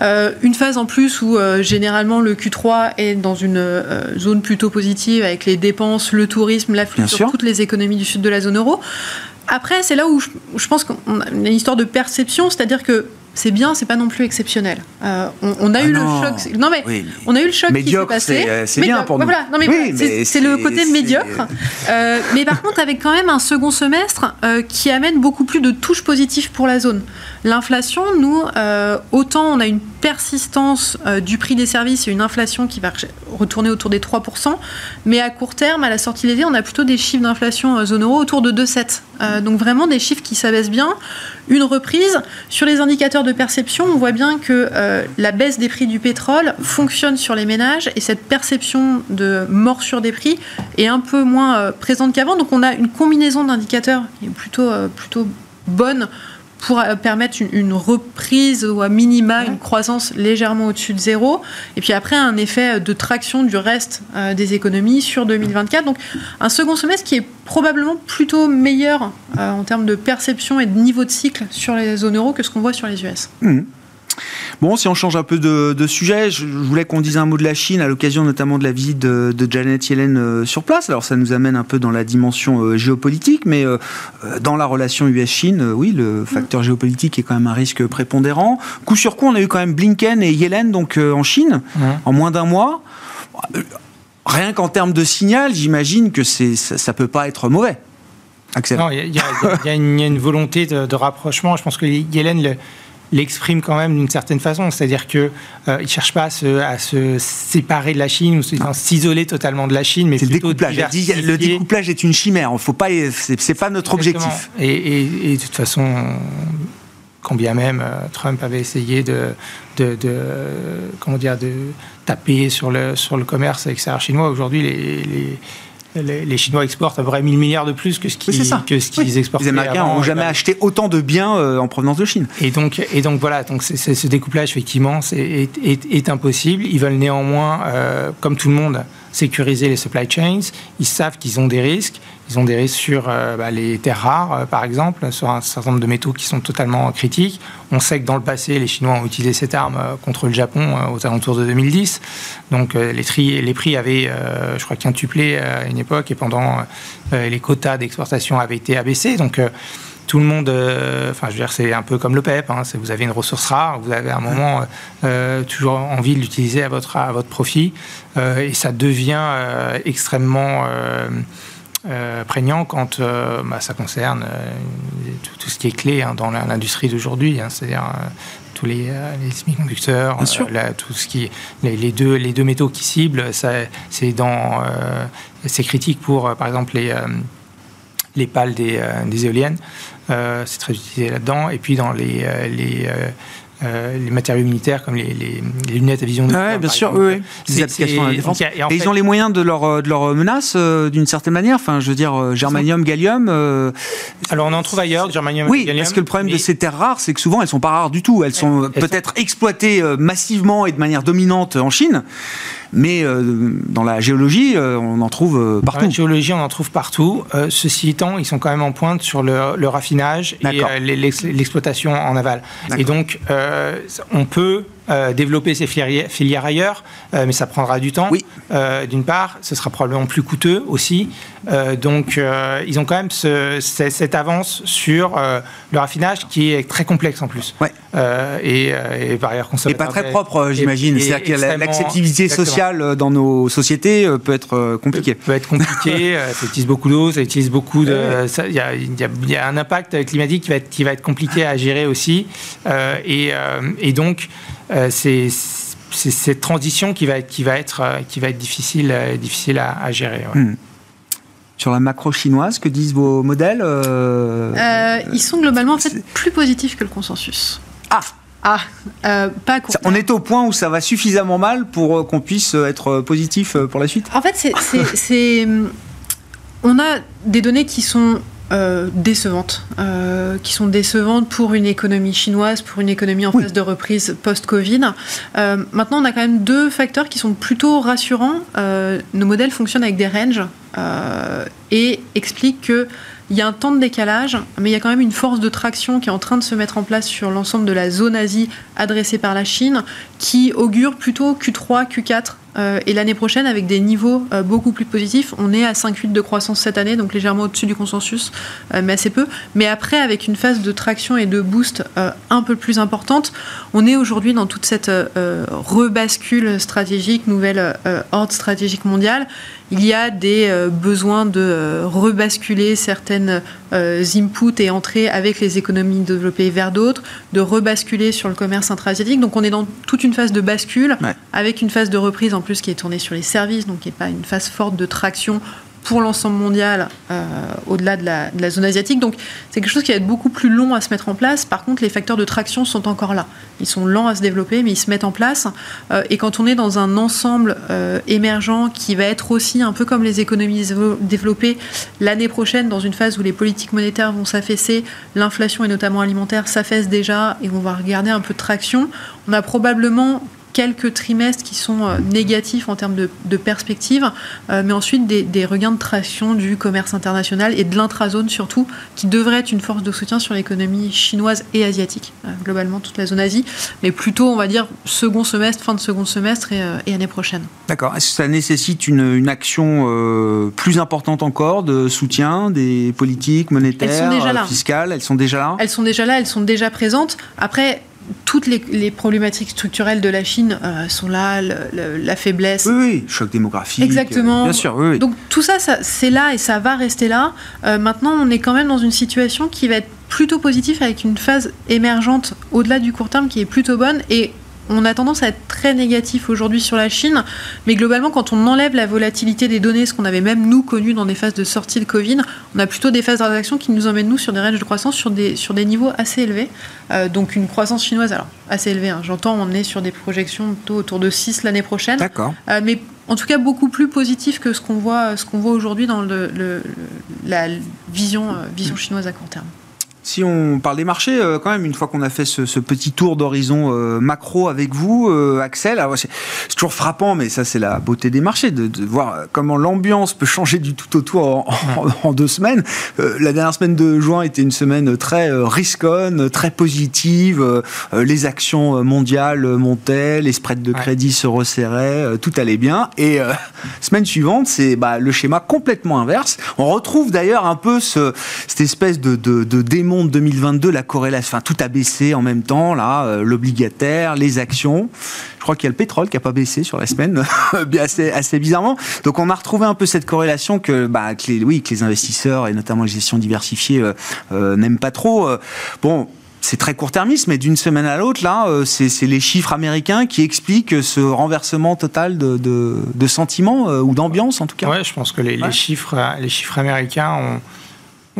une phase en plus où généralement le Q3 est dans une zone plutôt positive avec les dépenses, le tourisme, l'afflux sur toutes les économies du sud de la zone euro. Après, c'est là où je, pense qu'on a une histoire de perception, c'est-à-dire que c'est bien, c'est pas non plus exceptionnel. Euh, on, a ah eu le choc. Non mais, on a eu le choc qui s'est passé. C'est bien pour nous. Voilà, c'est le côté médiocre. Euh, mais par contre, avec quand même un second semestre euh, qui amène beaucoup plus de touches positives pour la zone. L'inflation, nous, autant on a une persistance du prix des services et une inflation qui va retourner autour des 3%, mais à court terme, à la sortie de l'été, on a plutôt des chiffres d'inflation zone euro autour de 2,7. donc vraiment des chiffres qui s'abaissent bien une reprise. Sur les indicateurs de perception, on voit bien que euh, la baisse des prix du pétrole fonctionne sur les ménages et cette perception de morsure des prix est un peu moins euh, présente qu'avant. Donc on a une combinaison d'indicateurs qui est plutôt, euh, plutôt bonne pour euh, permettre une, reprise ou à minima une croissance légèrement au-dessus de zéro. Et puis après, un effet de traction du reste euh, des économies sur 2024. Donc un second semestre qui est probablement plutôt meilleur euh, en termes de perception et de niveau de cycle sur les zones euro que ce qu'on voit sur les US. Bon, si on change un peu de, sujet, je, voulais qu'on dise un mot de la Chine à l'occasion notamment de la visite de, Janet Yellen euh, sur place. Alors ça nous amène un peu dans la dimension euh, géopolitique, mais euh, dans la relation US-Chine, oui, le facteur géopolitique est quand même un risque prépondérant. Coup sur coup, on a eu quand même Blinken et Yellen donc en Chine en moins d'un mois. Rien qu'en termes de signal, j'imagine que ça, ça peut pas être mauvais. Axel. Non, il y, a une volonté de, de, rapprochement. Je pense que Yellen le, l'exprime quand même d'une certaine façon. C'est-à-dire qu'il euh, ne cherche pas à se, séparer de la Chine ou à s'isoler totalement de la Chine, mais plutôt le découplage. le découplage est une chimère. Faut pas, c'est pas notre objectif. Et, de toute façon, quand bien même euh, Trump avait essayé de, de, comment dire, de taper sur le, sur le commerce extérieur chinois, aujourd'hui, les les, Chinois exportent à peu près 1000 milliards de plus que ce qu'ils oui, exportaient. Les Américains n'ont jamais acheté autant de biens euh, en provenance de Chine. Et donc, et donc voilà, donc ce découplage effectivement est, est, impossible. Ils veulent néanmoins, euh, comme tout le monde, sécuriser les supply chains. Ils savent qu'ils ont des risques. Ils ont des risques sur euh, bah, les terres rares, euh, par exemple, sur un certain nombre de métaux qui sont totalement critiques. On sait que dans le passé, les Chinois ont utilisé cette arme euh, contre le Japon aux alentours de 2010. Donc les, tri, les prix avaient, je crois, quintuplé à une époque et pendant les quotas d'exportation avaient été abaissés. Donc tout le monde, enfin, je veux dire, c'est un peu comme le PEP. Hein, vous avez une ressource rare, vous avez à un moment toujours envie de l'utiliser à votre, à votre profit, et ça devient extrêmement euh, prégnant quand euh, bah, ça concerne euh, tout, ce qui est clé hein, dans l'industrie d'aujourd'hui, hein, c'est-à-dire tous les, les semi-conducteurs, tout ce qui les, deux les deux métaux qui ciblent, c'est dans c'est critique pour par exemple les les pales des, des éoliennes, c'est très utilisé là-dedans, et puis dans les, les euh, les matériaux militaires comme les, lunettes à vision de ah bien sûr, oui, oui. applications la défense. et, ils ont les moyens de leur, euh, de leur menace euh, d'une certaine manière. Enfin, je veux dire, germanium, gallium. Alors on en trouve ailleurs, germanium, oui, gallium. parce que le problème de ces terres rares, c'est que souvent elles sont pas rares du tout. Elles sont peut-être exploitées massivement et de manière dominante en Chine mais euh, dans la géologie, euh, on en trouve partout. Dans la géologie, on en trouve partout. Euh, ceci étant, ils sont quand même en pointe sur le, raffinage et l'exploitation en aval. Et donc, on peut développer ces filières, ailleurs, mais ça prendra du temps. Oui. D'une part, ce sera probablement plus coûteux aussi. donc, ils ont quand même cette avance sur le raffinage qui est très complexe en plus. Ouais. Et, par ailleurs, Et pas très propre, j'imagine. C'est-à-dire que l'acceptabilité sociale euh, dans nos sociétés euh, peut être euh, compliqué. Peut être compliqué, ça utilise beaucoup d'eau, ça utilise beaucoup de... Il y, a un impact climatique qui va être, qui va être compliqué à gérer aussi. et, et, donc, c'est cette transition qui va être, qui va être, qui va être difficile, difficile à, gérer. Hmm. Sur la macro chinoise, que disent vos modèles Ils sont globalement en fait, plus positifs que le consensus. Ah ah, euh, pas On est au point où ça va suffisamment mal pour euh, qu'on puisse euh, être positif pour la suite? En fait, c'est, on a des données qui sont décevantes, qui sont décevantes pour une économie chinoise, pour une économie en phase de reprise post-Covid. maintenant, on a quand même deux facteurs qui sont plutôt rassurants. nos modèles fonctionnent avec des ranges et expliquent que il y a un temps de décalage, mais il y a quand même une force de traction qui est en train de se mettre en place sur l'ensemble de la zone Asie adressée par la Chine, qui augure plutôt Q3, Q4 euh, et l'année prochaine avec des niveaux euh, beaucoup plus positifs. On est à 5,8 de croissance cette année, donc légèrement au-dessus du consensus, euh, mais assez peu. Mais après, avec une phase de traction et de boost un peu plus importante, on est aujourd'hui dans toute cette rebascule stratégique, nouvelle ordre stratégique mondiale il y a des besoins de rebasculer certaines inputs et entrées avec les économies développées vers d'autres, de rebasculer sur le commerce intra-asiatique. Donc on est dans toute une phase de bascule, avec une phase de reprise en plus qui est tournée sur les services, donc qui n'est pas une phase forte de traction pour l'ensemble mondial euh, au-delà de la, zone asiatique. Donc c'est quelque chose qui va être beaucoup plus long à se mettre en place. Par contre, les facteurs de traction sont encore là. Ils sont lents à se développer, mais ils se mettent en place. Euh, et quand on est dans un ensemble euh, émergent qui va être aussi un peu comme les économies développées l'année prochaine, dans une phase où les politiques monétaires vont s'affaisser, l'inflation et notamment alimentaire s'affaisse déjà, et on va regarder un peu de traction, on a probablement quelques trimestres qui sont euh, négatifs en termes de, de perspective, euh, mais ensuite des, regains de traction du commerce international et de l'intrazone surtout, qui devrait être une force de soutien sur l'économie chinoise et asiatique, euh, globalement toute la zone Asie, mais plutôt on va dire second semestre, fin de second semestre et, année prochaine. D'accord. Est-ce que ça nécessite une, une action plus importante encore de soutien des politiques monétaires, fiscales? Elles sont déjà là? Elles sont déjà là, elles sont déjà présentes. Après, toutes les, problématiques structurelles de la Chine euh, sont là, la faiblesse. Oui, oui, choc démographique. Exactement. bien sûr, oui, Donc tout ça, c'est là et ça va rester là. Euh, maintenant, on est quand même dans une situation qui va être plutôt positive avec une phase émergente au-delà du court terme qui est plutôt bonne et on a tendance à être très négatif aujourd'hui sur la Chine, mais globalement, quand on enlève la volatilité des données, ce qu'on avait même nous connu dans des phases de sortie de Covid, on a plutôt des phases de qui nous emmènent nous sur des ranges de croissance sur des, sur des niveaux assez élevés. Euh, donc une croissance chinoise, alors assez élevée, hein, j'entends, on est sur des projections plutôt autour de 6 l'année prochaine. D'accord. Euh, mais en tout cas beaucoup plus positif que ce qu'on voit, ce qu'on voit aujourd'hui dans le, la vision, euh, vision chinoise à court terme. Si on parle des marchés, euh, quand même, une fois qu'on a fait ce, petit tour d'horizon euh, macro avec vous, euh, Axel, c'est toujours frappant, mais ça c'est la beauté des marchés, de, voir comment l'ambiance peut changer du tout au tout en, deux semaines. la dernière semaine de juin était une semaine très risconne, très positive. les actions mondiales montaient, les spreads de crédit se resserraient, tout allait bien. Et semaine suivante, c'est bah, le schéma complètement inverse. On retrouve d'ailleurs un peu ce, cette espèce de, de, de démon 2022, la corrélation, enfin tout a baissé en même temps, là, euh, l'obligataire, les actions. Je crois qu'il y a le pétrole qui n'a pas baissé sur la semaine, assez, assez bizarrement. Donc on a retrouvé un peu cette corrélation que, bah, les, oui, que les investisseurs et notamment les gestions diversifiées euh, euh, n'aiment pas trop. bon, c'est très court-termiste, mais d'une semaine à l'autre, là, c'est les chiffres américains qui expliquent ce renversement total de, de, sentiments ou d'ambiance, en tout cas. Ouais, je pense que les, les chiffres, les chiffres américains ont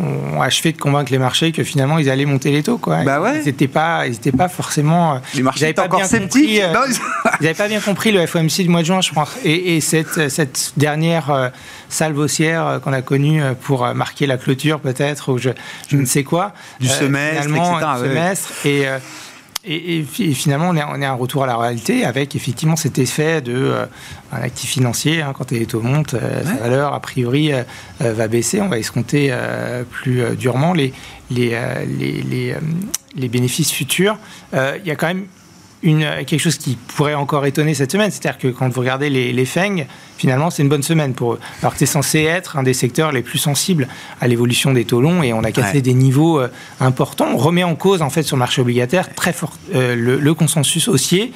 ont achevé de convaincre les marchés que finalement ils allaient monter les taux. Quoi. Bah ouais. Ils n'étaient pas, ils pas forcément. Les marchés étaient encore sceptiques. Euh, ils n'avaient pas bien compris le FOMC du mois de juin, je pense. Et, cette, cette, dernière euh, salve haussière euh, qu'on a connue pour marquer la clôture, peut-être, ou je, je, ne sais quoi. Du semestre, etc. Semestre. Et et, finalement, on est, on est un retour à la réalité avec effectivement cet effet de euh, un actif financier. Hein, quand les taux montent, euh, sa valeur a priori euh, va baisser. On va escompter plus durement les, les, les, les, les bénéfices futurs. Il y a quand même une, quelque chose qui pourrait encore étonner cette semaine, c'est-à-dire que quand vous regardez les, les FENG, finalement, c'est une bonne semaine pour eux. Alors que c'est censé être un des secteurs les plus sensibles à l'évolution des taux longs et on a cassé des niveaux euh, importants. On remet en cause, en fait, sur le marché obligataire, très fort euh, le, le, consensus haussier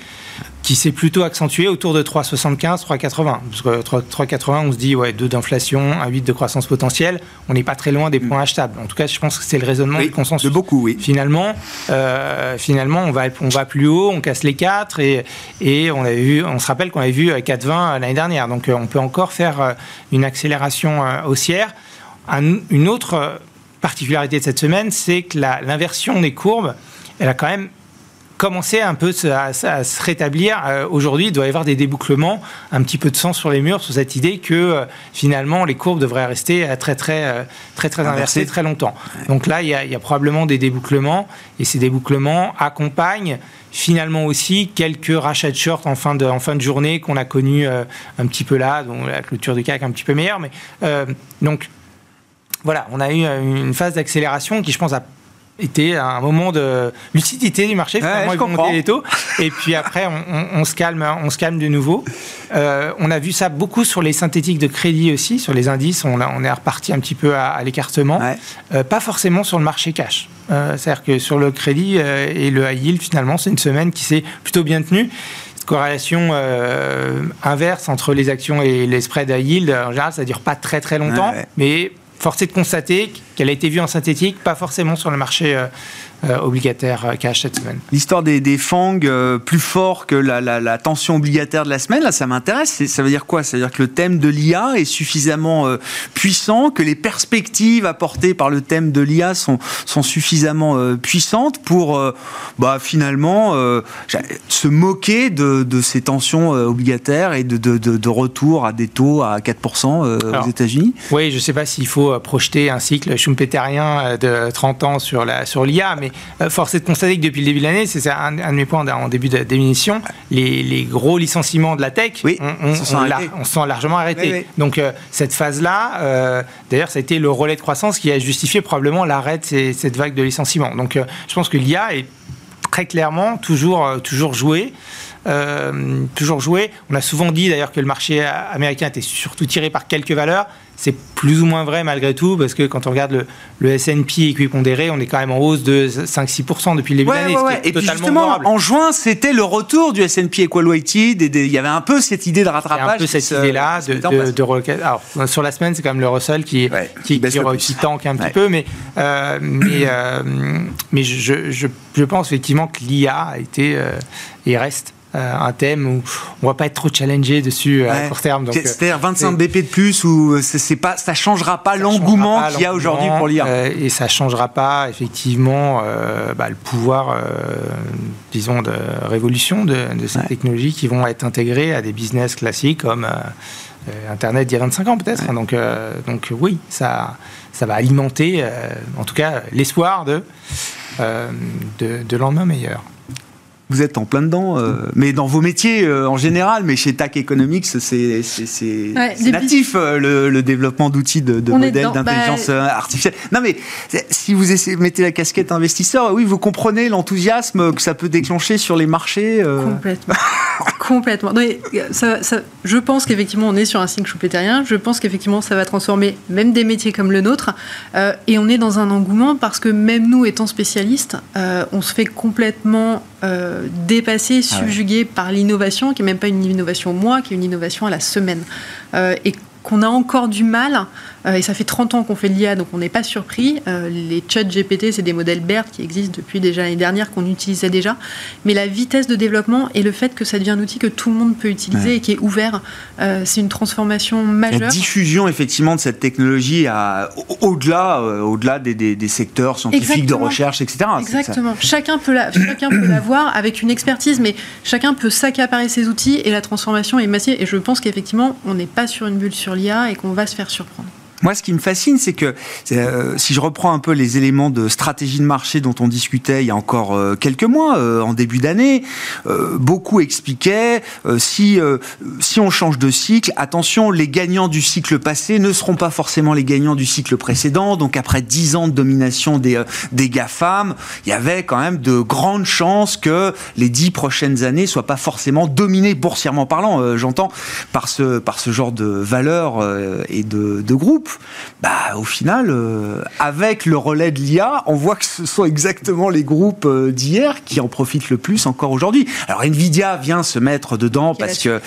qui s'est plutôt accentué autour de 3,75, 3,80. Parce que 3,80, on se dit, ouais, 2 d'inflation, 1,8 de croissance potentielle, on n'est pas très loin des points achetables. En tout cas, je pense que c'est le raisonnement du consensus. De beaucoup, oui. Finalement, euh, finalement on, va, on va plus haut, on casse les 4, et, et on, avait vu, on se rappelle qu'on avait vu 4,20 l'année dernière. Donc, euh, on peut encore faire euh, une accélération haussière. une autre particularité de cette semaine, c'est que l'inversion des courbes, elle a quand même commencer un peu à, se rétablir. Euh, aujourd'hui, il doit y avoir des débouclements, un petit peu de sang sur les murs sur cette idée que euh, finalement les courbes devraient rester très très très très, inversées très longtemps. Donc là, il y, a, probablement des débouclements et ces débouclements accompagnent finalement aussi quelques rachats de short en fin de, en fin de journée qu'on a connu un petit peu là, dont la clôture du CAC un petit peu meilleure. Mais donc voilà, on a eu une phase d'accélération qui, je pense, a était un moment de lucidité du marché. Ouais, les taux. Et puis après, on, se calme, on se calme de nouveau. Euh, on a vu ça beaucoup sur les synthétiques de crédit aussi, sur les indices. On, on est reparti un petit peu à, l'écartement. Euh, pas forcément sur le marché cash. Euh, c'est-à-dire que sur le crédit et le high yield, finalement, c'est une semaine qui s'est plutôt bien tenue corrélation inverse entre les actions et les spreads high yield, en général, ça ne dure pas très très longtemps, mais force est de constater qu'elle a été vue en synthétique, pas forcément sur le marché euh, euh, obligataire euh, cash cette semaine. L'histoire des, des FANG euh, plus fort que la, tension obligataire de la semaine, là, ça m'intéresse. Ça veut dire quoi? Ça veut dire que le thème de l'IA est suffisamment puissant, que les perspectives apportées par le thème de l'IA sont, sont suffisamment puissantes pour bah, finalement se moquer de, ces tensions obligataires et de, de, retour à des taux à 4% aux États-Unis? Oui, je ne sais pas s'il faut projeter un cycle schumpeterien de 30 ans sur l'IA, sur mais euh, force est de constater que depuis le début de l'année, c'est un, de mes points en début d'émission, les, les, gros licenciements de la tech, on, on, sont largement arrêtés. Donc euh, cette phase-là, euh, d'ailleurs, ça a été le relais de croissance qui a justifié probablement l'arrêt de cette vague de licenciements. Donc je pense que l'IA est très clairement toujours, toujours joué. toujours joué. On a souvent dit d'ailleurs que le marché américain était surtout tiré par quelques valeurs c'est plus ou moins vrai malgré tout, parce que quand on regarde le, le S&P équipondéré, on est quand même en hausse de 5-6% depuis le début de l'année. Et puis justement, en juin, c'était le retour du S&P Equal Weighted, et il y avait un peu cette idée de rattrapage. un peu cette idée-là de, de, Alors, sur la semaine, c'est quand même le Russell qui, qui, qui, tank un petit peu, mais, euh, mais, euh, mais je, je, je, pense effectivement que l'IA a été euh, et reste un thème où on va pas être trop challengé dessus euh, à court terme. C'est-à-dire 25 BP de plus ou c'est pas, ça changera pas l'engouement qu'il y a aujourd'hui pour l'IA. Euh, et ça changera pas effectivement bah, le pouvoir, disons, de révolution de, ces technologies qui vont être intégrées à des business classiques comme Internet d'il y a 25 ans peut-être. Donc, donc oui, ça, ça va alimenter, en tout cas, l'espoir de, de, de lendemain meilleur vous êtes en plein dedans, euh, mais dans vos métiers euh, en général, mais chez TAC Economics, c'est natif euh, le, développement d'outils de, de modèles d'intelligence bah, artificielle. Non, mais si vous essayez, mettez la casquette investisseur, oui, vous comprenez l'enthousiasme que ça peut déclencher sur les marchés. Complètement. Complètement. ça, je pense qu'effectivement, on est sur un signe schumpeterien. Je pense qu'effectivement, ça va transformer même des métiers comme le nôtre. et on est dans un engouement parce que même nous, étant spécialistes, on se fait complètement euh, dépassé, ah subjugué par l'innovation, qui n'est même pas une innovation au mois, qui est une innovation à la semaine. Euh, et qu'on a encore du mal euh, et ça fait 30 ans qu'on fait l'IA, donc on n'est pas surpris. Euh, les chats GPT, c'est des modèles BERT qui existent depuis déjà l'année dernière, qu'on utilisait déjà. Mais la vitesse de développement et le fait que ça devient un outil que tout le monde peut utiliser et qui est ouvert, euh, c'est une transformation majeure. La diffusion, effectivement, de cette technologie au-delà au-delà des, secteurs scientifiques, de recherche, etc. Exactement. Chacun peut, la, chacun peut l'avoir avec une expertise, mais chacun peut s'accaparer ses outils et la transformation est massive. Et je pense qu'effectivement, on n'est pas sur une bulle sur l'IA et qu'on va se faire surprendre. Moi, ce qui me fascine, c'est que euh, si je reprends un peu les éléments de stratégie de marché dont on discutait il y a encore euh, quelques mois, euh, en début d'année, beaucoup expliquaient si si on change de cycle, attention, les gagnants du cycle passé ne seront pas forcément les gagnants du cycle précédent. Donc après dix ans de domination des des GAFAM, il y avait quand même de grandes chances que les dix prochaines années soient pas forcément dominées boursièrement parlant, j'entends, par ce par ce genre de valeurs et de, de groupes bah, au final, euh, avec le relais de l'IA, on voit que ce sont exactement les groupes euh, d'hier qui en profitent le plus encore aujourd'hui. Alors Nvidia vient se mettre dedans parce que,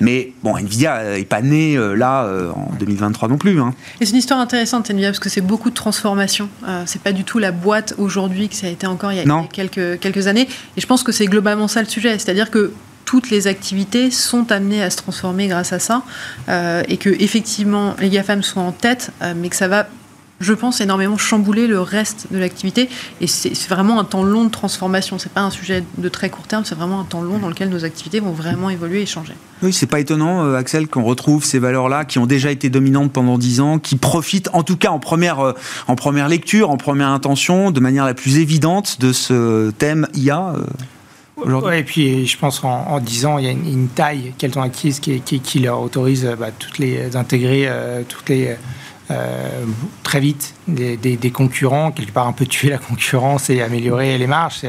mais bon, Nvidia est pas né euh, là en 2023 non plus. Hein. Et c'est une histoire intéressante Nvidia parce que c'est beaucoup de transformation. c'est pas du tout la boîte aujourd'hui que ça a été encore il y a, quelques quelques années. Et je pense que c'est globalement ça le sujet, c'est-à-dire que toutes les activités sont amenées à se transformer grâce à ça, euh, et que effectivement les GAFAM sont en tête, euh, mais que ça va je pense, énormément chambouler le reste de l'activité. Et c'est vraiment un temps long de transformation. C'est pas un sujet de très court terme, c'est vraiment un temps long dans lequel nos activités vont vraiment évoluer et changer. Oui, c'est pas étonnant, euh, Axel, qu'on retrouve ces valeurs-là qui ont déjà été dominantes pendant dix ans, qui profitent, en tout cas en première, en première lecture, en première intention, de manière la plus évidente de ce thème IA. Et puis je pense en, 10 ans, il y a une, taille qu'elles ont acquise qui, leur autorise bah, toutes les intégrer, euh, toutes les euh, très vite des, concurrents, quelque part un peu tuer la concurrence et améliorer les marges.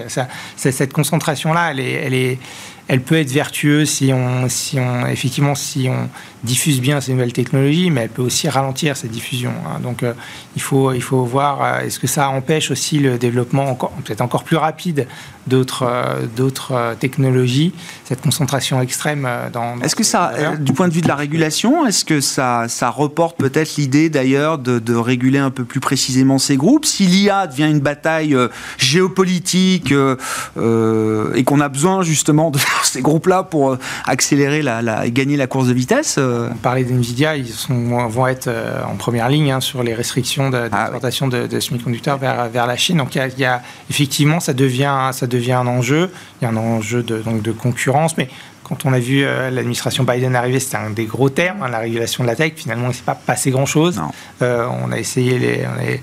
Cette concentration-là, elle est, elle peut être vertueuse si on, si on, effectivement, si on diffuse bien ces nouvelles technologies, mais elle peut aussi ralentir cette diffusion. Hein. Donc, euh, il, faut, il faut voir euh, est-ce que ça empêche aussi le développement peut-être encore plus rapide d'autres, euh, d'autres technologies, cette concentration extrême dans. Est-ce que ça, du point de vue de la régulation, est-ce que ça, ça reporte peut-être l'idée d'ailleurs de, de, réguler un peu plus précisément ces groupes Si l'IA devient une bataille géopolitique et qu'on a besoin justement de ces groupes-là pour euh, accélérer la, et gagner la course de vitesse. Euh? On parlait d'NVIDIA, ils sont, vont être euh, en première ligne hein, sur les restrictions ah d'exportation de, de, semi-conducteurs vers, vers la Chine. Donc il y, a, effectivement, ça devient, ça devient un enjeu. Il y a un enjeu de, donc, de concurrence, mais quand on a vu l'administration Biden arriver, c'était un des gros termes, hein, la régulation de la tech. Finalement, il ne s'est pas passé grand-chose. on a essayé les,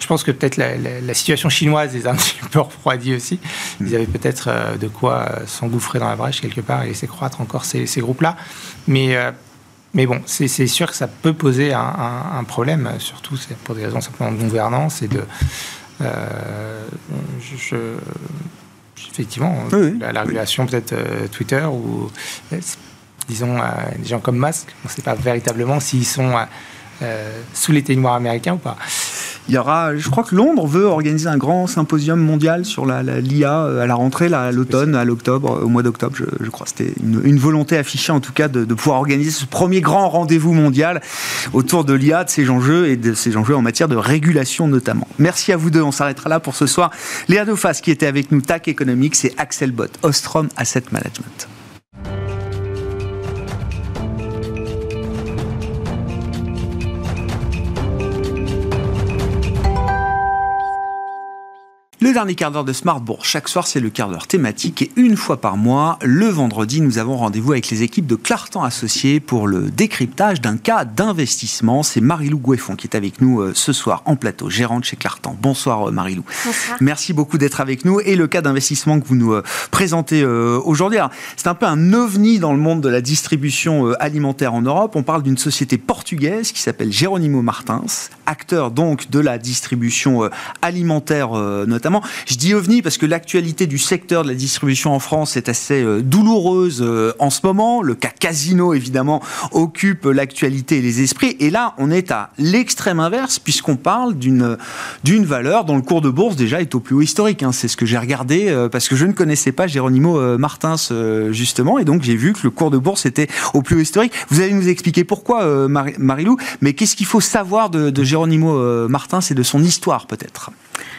je pense que peut-être la, situation chinoise les a un petit peu refroidis aussi. Ils mm. avaient peut-être euh, de quoi euh, s'engouffrer dans la brèche quelque part et laisser croître encore ces, groupes-là. Mais, euh, mais bon, c'est sûr que ça peut poser un, problème, surtout pour des raisons simplement de gouvernance et de. Effectivement, La, régulation peut-être Twitter ou disons des gens comme Musk, on ne sait pas véritablement s'ils sont sous les témoins américains ou pas. Il y aura, je crois que Londres veut organiser un grand symposium mondial sur la, l'IA euh, à la rentrée, à l'automne, à l'octobre, au mois d'octobre, je, crois. C'était une, volonté affichée en tout cas de, pouvoir organiser ce premier grand rendez-vous mondial autour de l'IA, de ces enjeux et de ces enjeux en matière de régulation notamment. Merci à vous deux. On s'arrêtera là pour ce soir. Léa Dauphas qui était avec nous, TAC Economics et Axel Bott, Ostrom Asset Management. Le dernier quart d'heure de Smartbourg, chaque soir c'est le quart d'heure thématique et une fois par mois, le vendredi, nous avons rendez-vous avec les équipes de Clartan Associés pour le décryptage d'un cas d'investissement. C'est Marilou Goueffon qui est avec nous euh, ce soir en plateau, gérante chez Clartan. Bonsoir euh, Marilou. Bonsoir. Merci beaucoup d'être avec nous et le cas d'investissement que vous nous euh, présentez aujourd'hui. C'est un peu un ovni dans le monde de la distribution alimentaire en Europe. On parle d'une société portugaise qui s'appelle Geronimo Martins, acteur donc de la distribution alimentaire notamment je dis ovni parce que l'actualité du secteur de la distribution en France est assez euh, douloureuse euh, en ce moment. Le cas Casino, évidemment, occupe l'actualité et les esprits. Et là, on est à l'extrême inverse puisqu'on parle d'une d'une valeur dont le cours de bourse déjà est au plus haut historique. Hein. C'est ce que j'ai regardé euh, parce que je ne connaissais pas Géronimo Martins justement et donc j'ai vu que le cours de bourse était au plus haut historique. Vous allez nous expliquer pourquoi, Marilou, mais qu'est-ce qu'il faut savoir de, de Martins et de son histoire peut-être?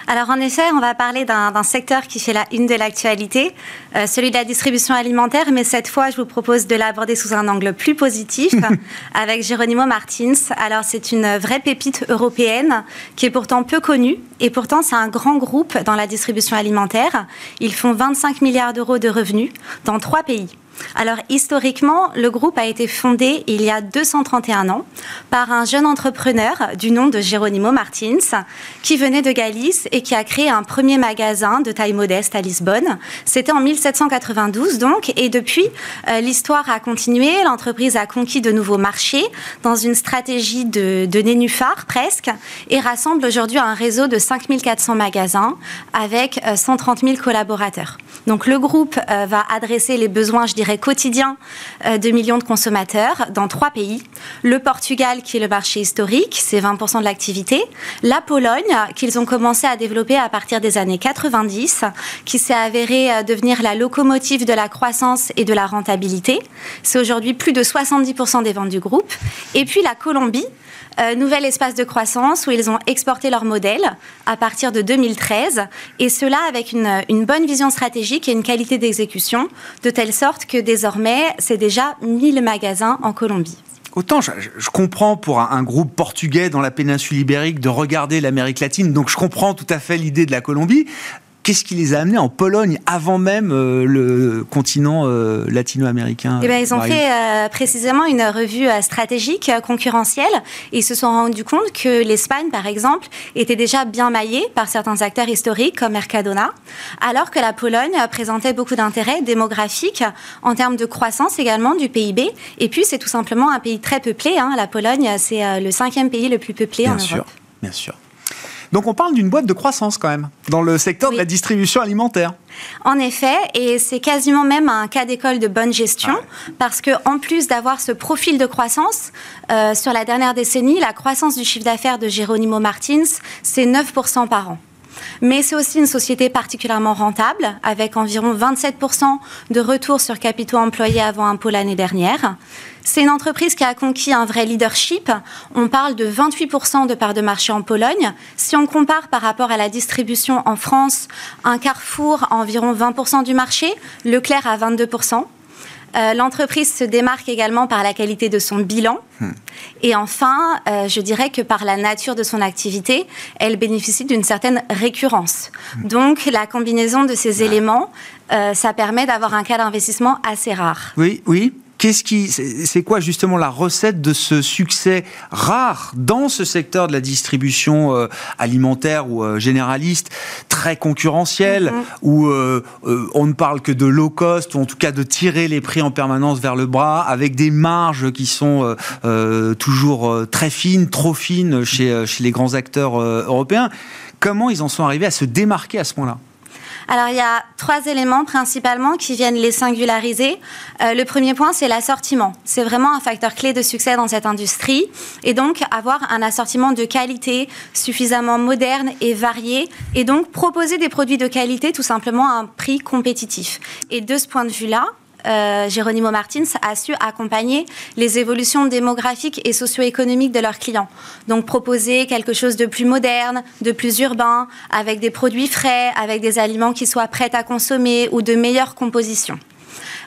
Alors en effet, on va parler d'un secteur qui fait la une de l'actualité, euh, celui de la distribution alimentaire, mais cette fois, je vous propose de l'aborder sous un angle plus positif avec Geronimo Martins. Alors c'est une vraie pépite européenne qui est pourtant peu connue et pourtant c'est un grand groupe dans la distribution alimentaire. Ils font 25 milliards d'euros de revenus dans trois pays. Alors historiquement, le groupe a été fondé il y a 231 ans par un jeune entrepreneur du nom de Geronimo Martins qui venait de Galice et qui a créé un premier magasin de taille modeste à Lisbonne. C'était en 1792 donc et depuis euh, l'histoire a continué, l'entreprise a conquis de nouveaux marchés dans une stratégie de, de nénuphar presque et rassemble aujourd'hui un réseau de 5400 magasins avec 130 euh, 000 collaborateurs. Donc le groupe euh, va adresser les besoins, je dirais, quotidiens euh, de millions de consommateurs dans trois pays. Le Portugal, qui est le marché historique, c'est 20% de l'activité. La Pologne, qu'ils ont commencé à développer à partir des années 90, qui s'est avérée euh, devenir la locomotive de la croissance et de la rentabilité. C'est aujourd'hui plus de 70% des ventes du groupe. Et puis la Colombie, euh, nouvel espace de croissance où ils ont exporté leur modèle à partir de 2013 et cela avec une, une bonne vision stratégique et une qualité d'exécution de telle sorte que désormais c'est déjà 1000 magasins en Colombie. Autant je, comprends pour un, groupe portugais dans la péninsule ibérique de regarder l'Amérique latine, donc je comprends tout à fait l'idée de la Colombie. Qu'est-ce qui les a amenés en Pologne avant même euh, le continent euh, latino-américain eh bien, Ils ont fait euh, précisément une revue stratégique concurrentielle et ils se sont rendus compte que l'Espagne, par exemple, était déjà bien maillée par certains acteurs historiques comme Mercadona, alors que la Pologne présentait beaucoup d'intérêts démographiques en termes de croissance également du PIB. Et puis, c'est tout simplement un pays très peuplé. Hein. La Pologne, c'est le cinquième pays le plus peuplé bien en sûr, Europe. Bien sûr. Donc on parle d'une boîte de croissance quand même, dans le secteur de la distribution alimentaire. En effet, et c'est quasiment même un cas d'école de bonne gestion, parce que en plus d'avoir ce profil de croissance, euh, sur la dernière décennie, la croissance du chiffre d'affaires de Geronimo Martins, c'est 9% par an. Mais c'est aussi une société particulièrement rentable, avec environ 27% de retour sur capitaux employés avant impôt l'année dernière. C'est une entreprise qui a conquis un vrai leadership. On parle de 28% de parts de marché en Pologne. Si on compare par rapport à la distribution en France, un Carrefour a environ 20% du marché, Leclerc à 22%. Euh, l'entreprise se démarque également par la qualité de son bilan. Hmm. Et enfin, euh, je dirais que par la nature de son activité, elle bénéficie d'une certaine récurrence. Hmm. Donc, la combinaison de ces éléments, euh, ça permet d'avoir un cas d'investissement assez rare. Oui, oui. Qu'est-ce qui, c'est quoi justement la recette de ce succès rare dans ce secteur de la distribution euh, alimentaire ou euh, généraliste, très concurrentiel, mm-hmm. où euh, on ne parle que de low cost ou en tout cas de tirer les prix en permanence vers le bras, avec des marges qui sont toujours très fines, trop fines chez, chez les grands acteurs européens. Comment ils en sont arrivés à se démarquer à ce point-là? Alors, il y a trois éléments principalement qui viennent les singulariser. Euh, le premier point, c'est l'assortiment. C'est vraiment un facteur clé de succès dans cette industrie. Et donc, avoir un assortiment de qualité suffisamment moderne et varié. Et donc, proposer des produits de qualité tout simplement à un prix compétitif. Et de ce point de vue-là, euh, Geronimo Martins a su accompagner les évolutions démographiques et socio-économiques de leurs clients. Donc proposer quelque chose de plus moderne, de plus urbain, avec des produits frais, avec des aliments qui soient prêts à consommer ou de meilleure composition.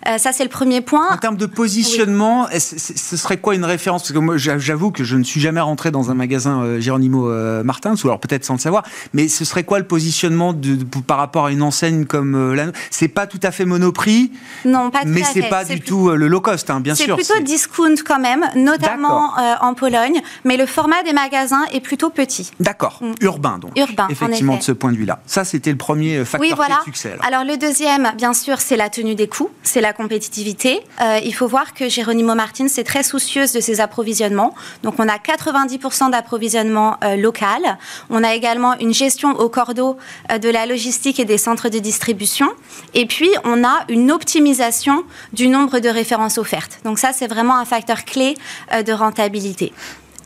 Euh, ça, c'est le premier point. En termes de positionnement, ce serait quoi une référence? Parce que moi, j'avoue que je ne suis jamais rentré dans un magasin euh, Geronimo euh, Martins, ou alors peut-être sans le savoir, mais ce serait quoi le positionnement de, par rapport à une enseigne comme la C'est pas tout à fait monoprix Non, pas tout Mais c'est pas du tout le low cost, hein, bien sûr. C'est plutôt discount quand même, notamment en Pologne, mais le format des magasins est plutôt petit. D'accord, mm. urbain donc. Urbain, Effectivement, de ce point de vue-là. Ça, c'était le premier facteur oui, voilà. de succès. Alors. alors le deuxième, bien sûr, c'est la tenue des coûts, c'est la compétitivité. Euh, il faut voir que Geronimo Martins est très soucieuse de ses approvisionnements. Donc on a 90% d'approvisionnement euh, local. On a également une gestion au cordeau euh, de la logistique et des centres de distribution. Et puis on a une optimisation du nombre de références offertes. Donc ça c'est vraiment un facteur clé de rentabilité.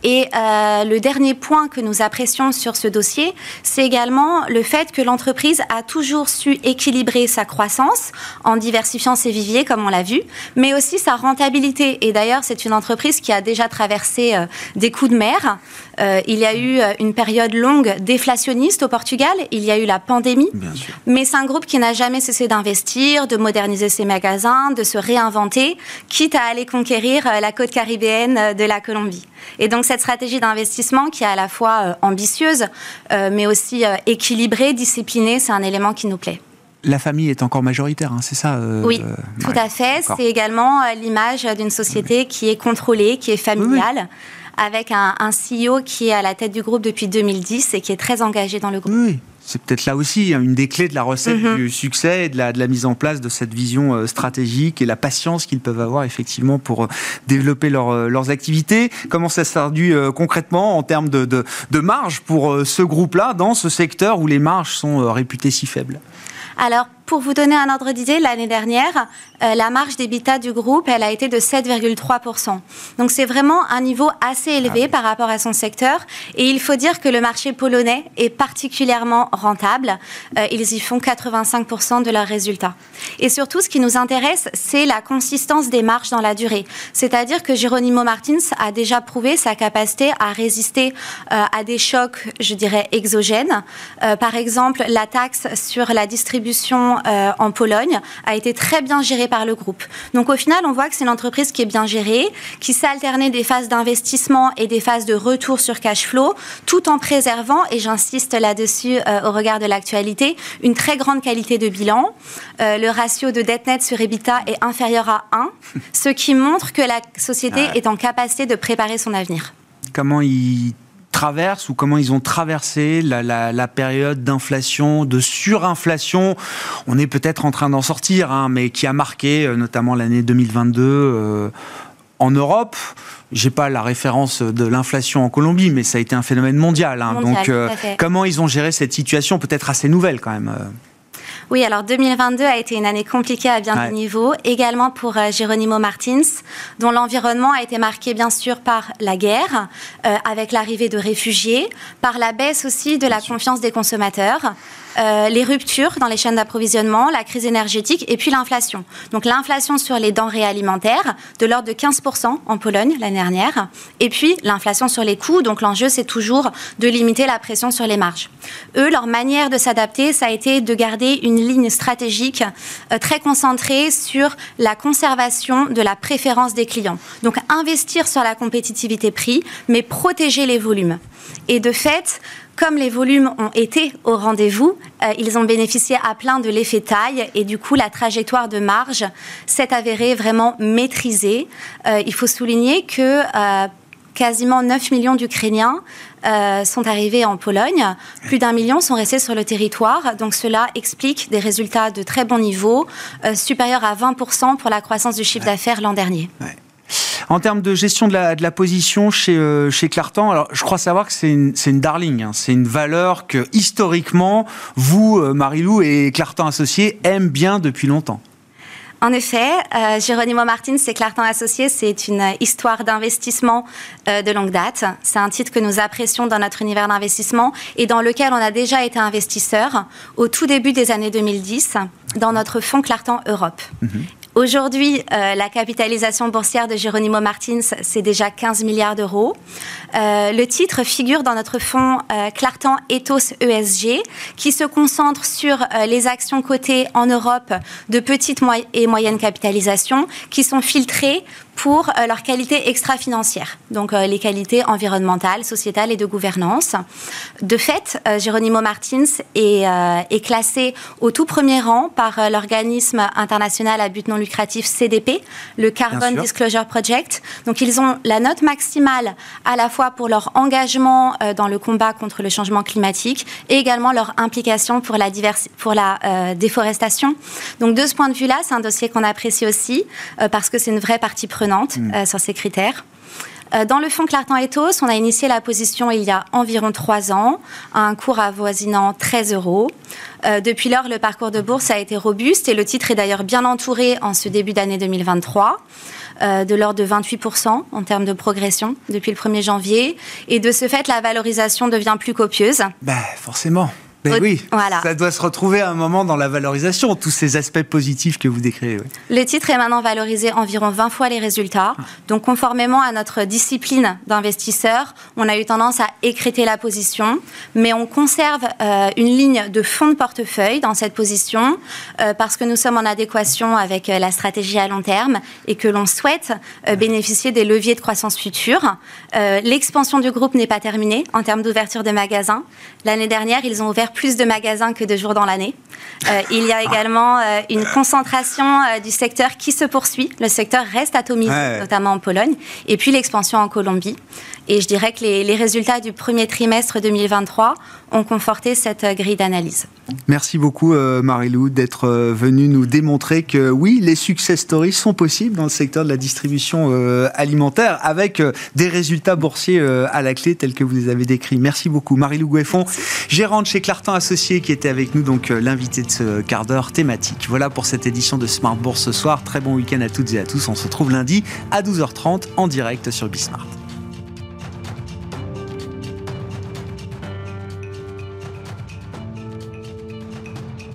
Et euh, le dernier point que nous apprécions sur ce dossier, c'est également le fait que l'entreprise a toujours su équilibrer sa croissance en diversifiant ses viviers, comme on l'a vu, mais aussi sa rentabilité. Et d'ailleurs, c'est une entreprise qui a déjà traversé euh, des coups de mer. Euh, il y a eu euh, une période longue déflationniste au Portugal, il y a eu la pandémie, mais c'est un groupe qui n'a jamais cessé d'investir, de moderniser ses magasins, de se réinventer, quitte à aller conquérir la côte caribéenne de la Colombie. Et donc cette stratégie d'investissement qui est à la fois euh, ambitieuse, euh, mais aussi euh, équilibrée, disciplinée, c'est un élément qui nous plaît la famille est encore majoritaire, hein, c'est ça Oui, tout à fait. C'est également l'image d'une société qui est contrôlée, qui est familiale. avec un, un, CEO qui est à la tête du groupe depuis 2010 et qui est très engagé dans le groupe. Oui, c'est peut-être là aussi hein, une des clés de la recette mhm. du succès et de la, de la, mise en place de cette vision euh, stratégique et la patience qu'ils peuvent avoir effectivement pour euh, développer euh, leurs activités. Comment ça se traduit concrètement en termes de, de, de marge pour ce groupe-là dans ce secteur où les marges sont réputées si faibles? Alors, pour vous donner un ordre d'idée, l'année dernière, euh, la marge d'EBITDA du groupe, elle a été de 7,3%. Donc c'est vraiment un niveau assez élevé ah par rapport à son secteur. Et il faut dire que le marché polonais est particulièrement rentable. Euh, ils y font 85% de leurs résultats. Et surtout, ce qui nous intéresse, c'est la consistance des marges dans la durée. C'est-à-dire que Geronimo Martins a déjà prouvé sa capacité à résister euh, à des chocs, je dirais, exogènes. par exemple, la taxe sur la distribution en Pologne a été très bien géré par le groupe. Donc au final, on voit que c'est une entreprise qui est bien gérée, qui sait alterner des phases d'investissement et des phases de retour sur cash flow, tout en préservant, et j'insiste là-dessus au regard de l'actualité, une très grande qualité de bilan. le ratio de dette nette sur EBITDA est inférieur à 1, ce qui montre que la société est en capacité de préparer son avenir. Comment ils traversent ou comment ils ont traversé la, période d'inflation, de surinflation. On est peut-être en train d'en sortir, hein, mais qui a marqué euh, notamment l'année 2022 euh, en Europe. J'ai pas la référence de l'inflation en Colombie, mais ça a été un phénomène mondial. Hein. Donc, euh, comment ils ont géré cette situation, peut-être assez nouvelle quand même oui, alors 2022 a été une année compliquée à bien des niveaux, également pour euh, Geronimo Martins, dont l'environnement a été marqué bien sûr par la guerre, euh, avec l'arrivée de réfugiés, par la baisse aussi de la confiance des consommateurs, euh, les ruptures dans les chaînes d'approvisionnement, la crise énergétique et puis l'inflation. Donc l'inflation sur les denrées alimentaires de l'ordre de 15% en Pologne l'année dernière. Et puis l'inflation sur les coûts. Donc l'enjeu, c'est toujours de limiter la pression sur les marges. Eux, leur manière de s'adapter, ça a été de garder une ligne stratégique euh, très concentrée sur la conservation de la préférence des clients. Donc investir sur la compétitivité prix, mais protéger les volumes. Et de fait, comme les volumes ont été au rendez-vous, euh, ils ont bénéficié à plein de l'effet taille et du coup la trajectoire de marge s'est avérée vraiment maîtrisée. Euh, il faut souligner que euh, quasiment 9 millions d'Ukrainiens sont arrivés en Pologne. Plus d'un million sont restés sur le territoire. Donc cela explique des résultats de très bon niveau, supérieurs à 20% pour la croissance du chiffre d'affaires l'an dernier. En termes de gestion de la, de la position chez, euh, chez Clartan, alors je crois savoir que c'est une, une, darling, hein. c'est une valeur que historiquement, vous, euh, Marilou et Clartan Associés aiment bien depuis longtemps. En effet, euh, Geronimo Martins et Clartan Associés, c'est une histoire d'investissement euh, de longue date. C'est un titre que nous apprécions dans notre univers d'investissement et dans lequel on a déjà été investisseur au tout début des années 2010 dans notre fonds Clartan Europe. Mhm. Aujourd'hui, euh, la capitalisation boursière de Geronimo Martins, c'est déjà 15 milliards d'euros. Euh, le titre figure dans notre fonds euh, Clartan Ethos ESG, qui se concentre sur les actions cotées en Europe de petite et moyenne capitalisation, qui sont filtrées pour euh, leur qualité extra-financière, donc euh, les qualités environnementales, sociétales et de gouvernance. De fait, euh, Geronimo Martins est, est, classé au tout premier rang par l'organisme international à but non lucratif CDP, le Carbon Disclosure Project. Donc ils ont la note maximale à la fois pour leur engagement dans le combat contre le changement climatique et également leur implication pour la, pour la déforestation. Donc de ce point de vue-là, c'est un dossier qu'on apprécie aussi parce que c'est une vraie partie prenante Mm. Euh, sur ces critères. Euh, dans le fonds Clartan Ethos, on a initié la position il y a environ trois ans, à un cours avoisinant 13 euros. Euh, depuis lors, le parcours de bourse a été robuste et le titre est d'ailleurs bien entouré en ce début d'année 2023. de l'ordre de 28% en termes de progression depuis le 1er janvier. Et de ce fait, la valorisation devient plus copieuse. Ben, forcément. Ben oui, ça doit se retrouver à un moment dans la valorisation, tous ces aspects positifs que vous décrivez. Le titre est maintenant valorisé environ 20 fois les résultats. Donc, conformément à notre discipline d'investisseur, on a eu tendance à écréter la position, mais on conserve euh, une ligne de fonds de portefeuille dans cette position euh, parce que nous sommes en adéquation avec euh, la stratégie à long terme et que l'on souhaite bénéficier des leviers de croissance futurs. L'expansion du groupe n'est pas terminée en termes d'ouverture de magasins. L'année dernière, ils ont ouvert plus de magasins que de jours dans l'année. Euh, il y a également euh, une concentration euh, du secteur qui se poursuit. Le secteur reste atomisé, notamment en Pologne, et puis l'expansion en Colombie. Et je dirais que les, résultats du premier trimestre 2023 ont conforté cette grille d'analyse. Merci beaucoup Marie-Lou d'être venue nous démontrer que oui, les success stories sont possibles dans le secteur de la distribution alimentaire avec des résultats boursiers à la clé tels que vous les avez décrits. Merci beaucoup Marie-Lou Goueffon, gérante chez Clartan Associé qui était avec nous, donc l'invité de ce quart d'heure thématique. Voilà pour cette édition de Smart Bourse ce soir. Très bon week-end à toutes et à tous. On se retrouve lundi à 12h30 en direct sur Bismart.